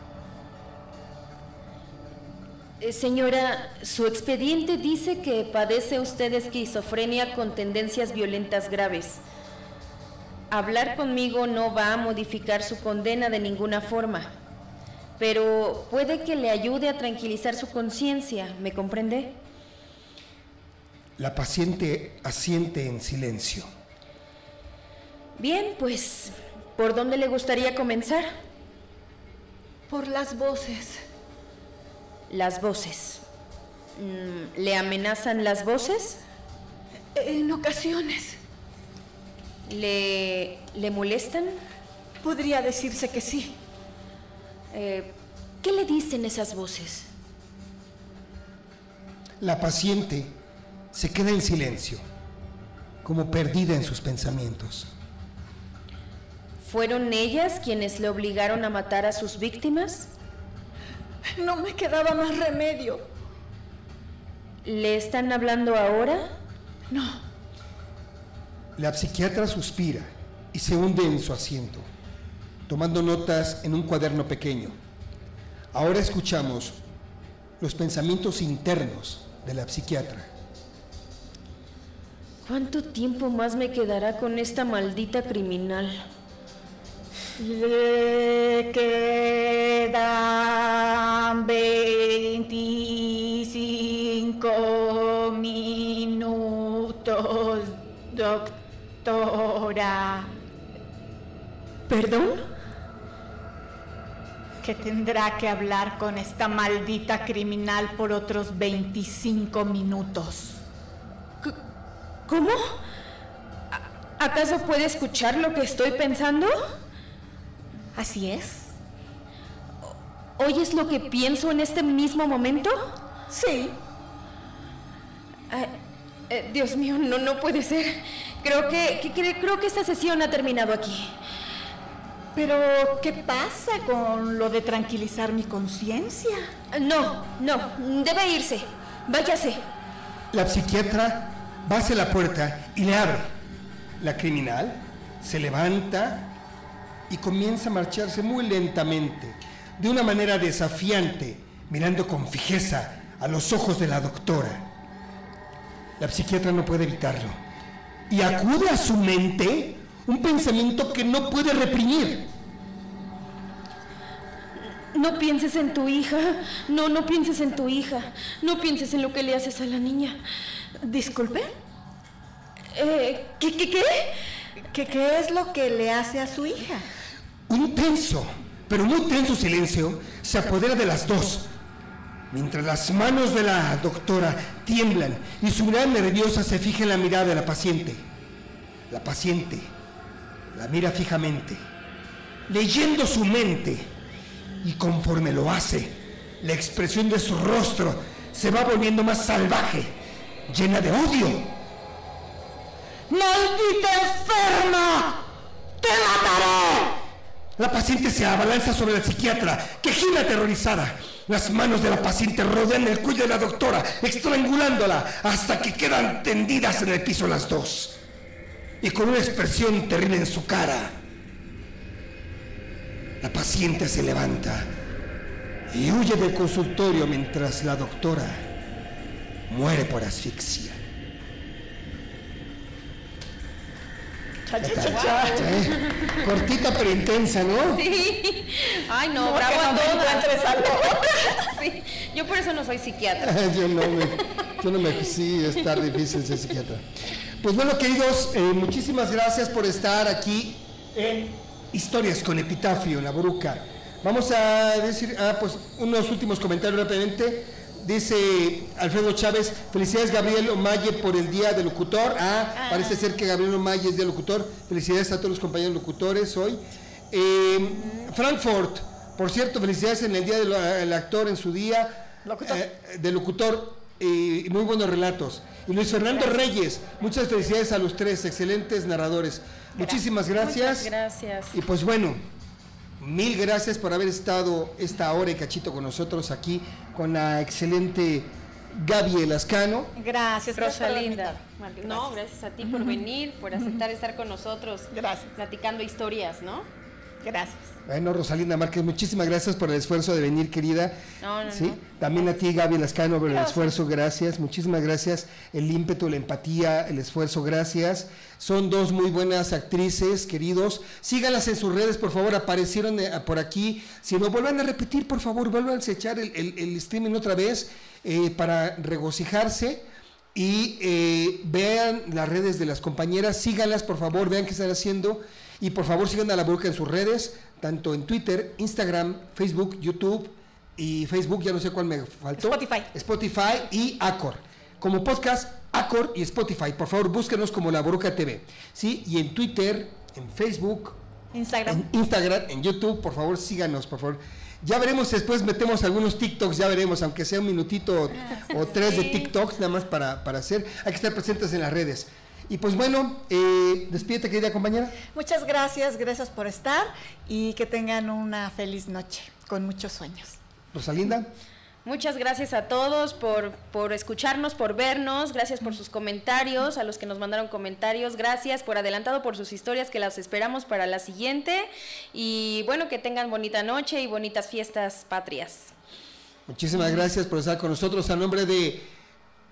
Eh, señora, su expediente dice que padece usted esquizofrenia con tendencias violentas graves. Hablar conmigo no va a modificar su condena de ninguna forma, pero puede que le ayude a tranquilizar su conciencia, ¿me comprende? La paciente asiente en silencio. Bien, pues, ¿por dónde le gustaría comenzar? Por las voces. Las voces. Mm, ¿Le amenazan las voces? En ocasiones. ¿Le, le molestan? Podría decirse que sí. Eh, ¿Qué le dicen esas voces? La paciente se queda en silencio, como perdida en sus pensamientos. ¿Fueron ellas quienes le obligaron a matar a sus víctimas? No me quedaba más remedio. ¿Le están hablando ahora? No. La psiquiatra suspira y se hunde en su asiento, tomando notas en un cuaderno pequeño. Ahora escuchamos los pensamientos internos de la psiquiatra. ¿Cuánto tiempo más me quedará con esta maldita criminal? Le quedan 25 minutos, doctora. ¿Perdón? Que tendrá que hablar con esta maldita criminal por otros 25 minutos. ¿Cómo? ¿Acaso puede escuchar lo que estoy pensando? Así es. ¿Oyes lo que pienso en este mismo momento? Sí. Eh, eh, Dios mío, no, no puede ser. Creo que, que- que- creo que esta sesión ha terminado aquí. Pero, ¿qué pasa con lo de tranquilizar mi conciencia? No, no, debe irse. Váyase. La psiquiatra va hacia la puerta y le abre. La criminal se levanta y comienza a marcharse muy lentamente, de una manera desafiante, mirando con fijeza a los ojos de la doctora. La psiquiatra no puede evitarlo y acude a su mente un pensamiento que no puede reprimir. No pienses en tu hija. No, no pienses en tu hija. No pienses en lo que le haces a la niña. Disculpe, Eh, ¿Qué, qué, qué? ¿qué, ¿qué es lo que le hace a su hija? Un tenso, pero muy tenso silencio se apodera de las dos, mientras las manos de la doctora tiemblan y su mirada nerviosa se fija en la mirada de la paciente. La paciente la mira fijamente, leyendo su mente, y conforme lo hace, la expresión de su rostro se va volviendo más salvaje, llena de odio. ¡Maldita enferma! ¡Te mataré! La paciente se abalanza sobre la psiquiatra, que gira aterrorizada. Las manos de la paciente rodean el cuello de la doctora, estrangulándola hasta que quedan tendidas en el piso las dos. Y con una expresión terrible en su cara, la paciente se levanta y huye del consultorio mientras la doctora muere por asfixia. ¿Eh? Cortita pero intensa, ¿no? Sí. Ay, no, No, bravo no a. Sí, yo por eso no soy psiquiatra. yo no me, yo no me, sí, está difícil ser psiquiatra. Pues bueno, queridos, eh, muchísimas gracias por estar aquí en Historias con Epitafio, la Bruca. Vamos a decir, ah, pues unos últimos comentarios rápidamente. Dice Alfredo Chávez, felicidades Gabriel Omaye por el Día del Locutor. Ah, parece ser que Gabriel Omaye es Día del Locutor. Felicidades a todos los compañeros locutores hoy. Eh, Frankfurt, por cierto, felicidades en el Día del el actor en su día. Locutor. Eh, de locutor y muy buenos relatos. Y Luis Fernando Reyes, muchas felicidades a los tres, excelentes narradores. Muchísimas gracias. Muchas gracias. Y pues bueno, mil gracias por haber estado esta hora y cachito con nosotros aquí con la excelente Gaby Elascano. Gracias, Rosalinda. No, gracias a ti por venir, por aceptar estar con nosotros. Gracias. Platicando historias, ¿no? Gracias. Bueno, Rosalinda Márquez, muchísimas gracias por el esfuerzo de venir, querida. No, no, ¿Sí? no. También a ti, Gaby Lascano, por el esfuerzo, gracias. Muchísimas gracias. El ímpetu, la empatía, el esfuerzo, gracias. Son dos muy buenas actrices, queridos. Síganlas en sus redes, por favor, aparecieron eh, por aquí. Si no, vuelvan a repetir, por favor, vuelvan a echar el, el- el streaming otra vez eh, para regocijarse. Y eh, vean las redes de las compañeras, síganlas, por favor, vean qué están haciendo. Y por favor, sigan a la Bruca en sus redes, tanto en Twitter, Instagram, Facebook, YouTube y Facebook, ya no sé cuál me faltó. Spotify. Spotify y Acor. Como podcast, Acor y Spotify. Por favor, búsquenos como La Bruca TV. ¿Sí? Y en Twitter, en Facebook, Instagram. en Instagram, en YouTube, por favor, síganos, por favor. Ya veremos, después metemos algunos TikToks, ya veremos, aunque sea un minutito o tres de TikToks, nada más para, para hacer. Hay que estar presentes en las redes. Y pues bueno, eh, despídete, querida compañera. Muchas gracias, gracias por estar y que tengan una feliz noche con muchos sueños. Rosalinda. Muchas gracias a todos por, por escucharnos, por vernos, gracias por sus comentarios, a los que nos mandaron comentarios, gracias por adelantado por sus historias que las esperamos para la siguiente y bueno, que tengan bonita noche y bonitas fiestas patrias. Muchísimas gracias por estar con nosotros. A nombre de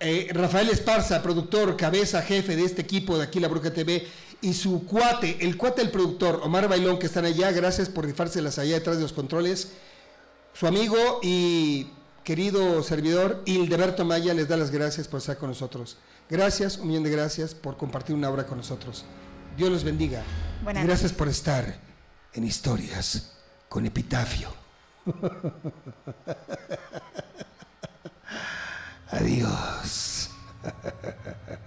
eh, Rafael Esparza, productor, cabeza, jefe de este equipo de aquí La Bruja TV, y su cuate, el cuate del productor, Omar Bailón, que están allá, gracias por rifárselas allá detrás de los controles. Su amigo y querido servidor, Hildeberto Maya, les da las gracias por estar con nosotros. Gracias, un millón de gracias por compartir una hora con nosotros. Dios los bendiga. Buenas y gracias por estar en Historias con Epitafio. Adiós.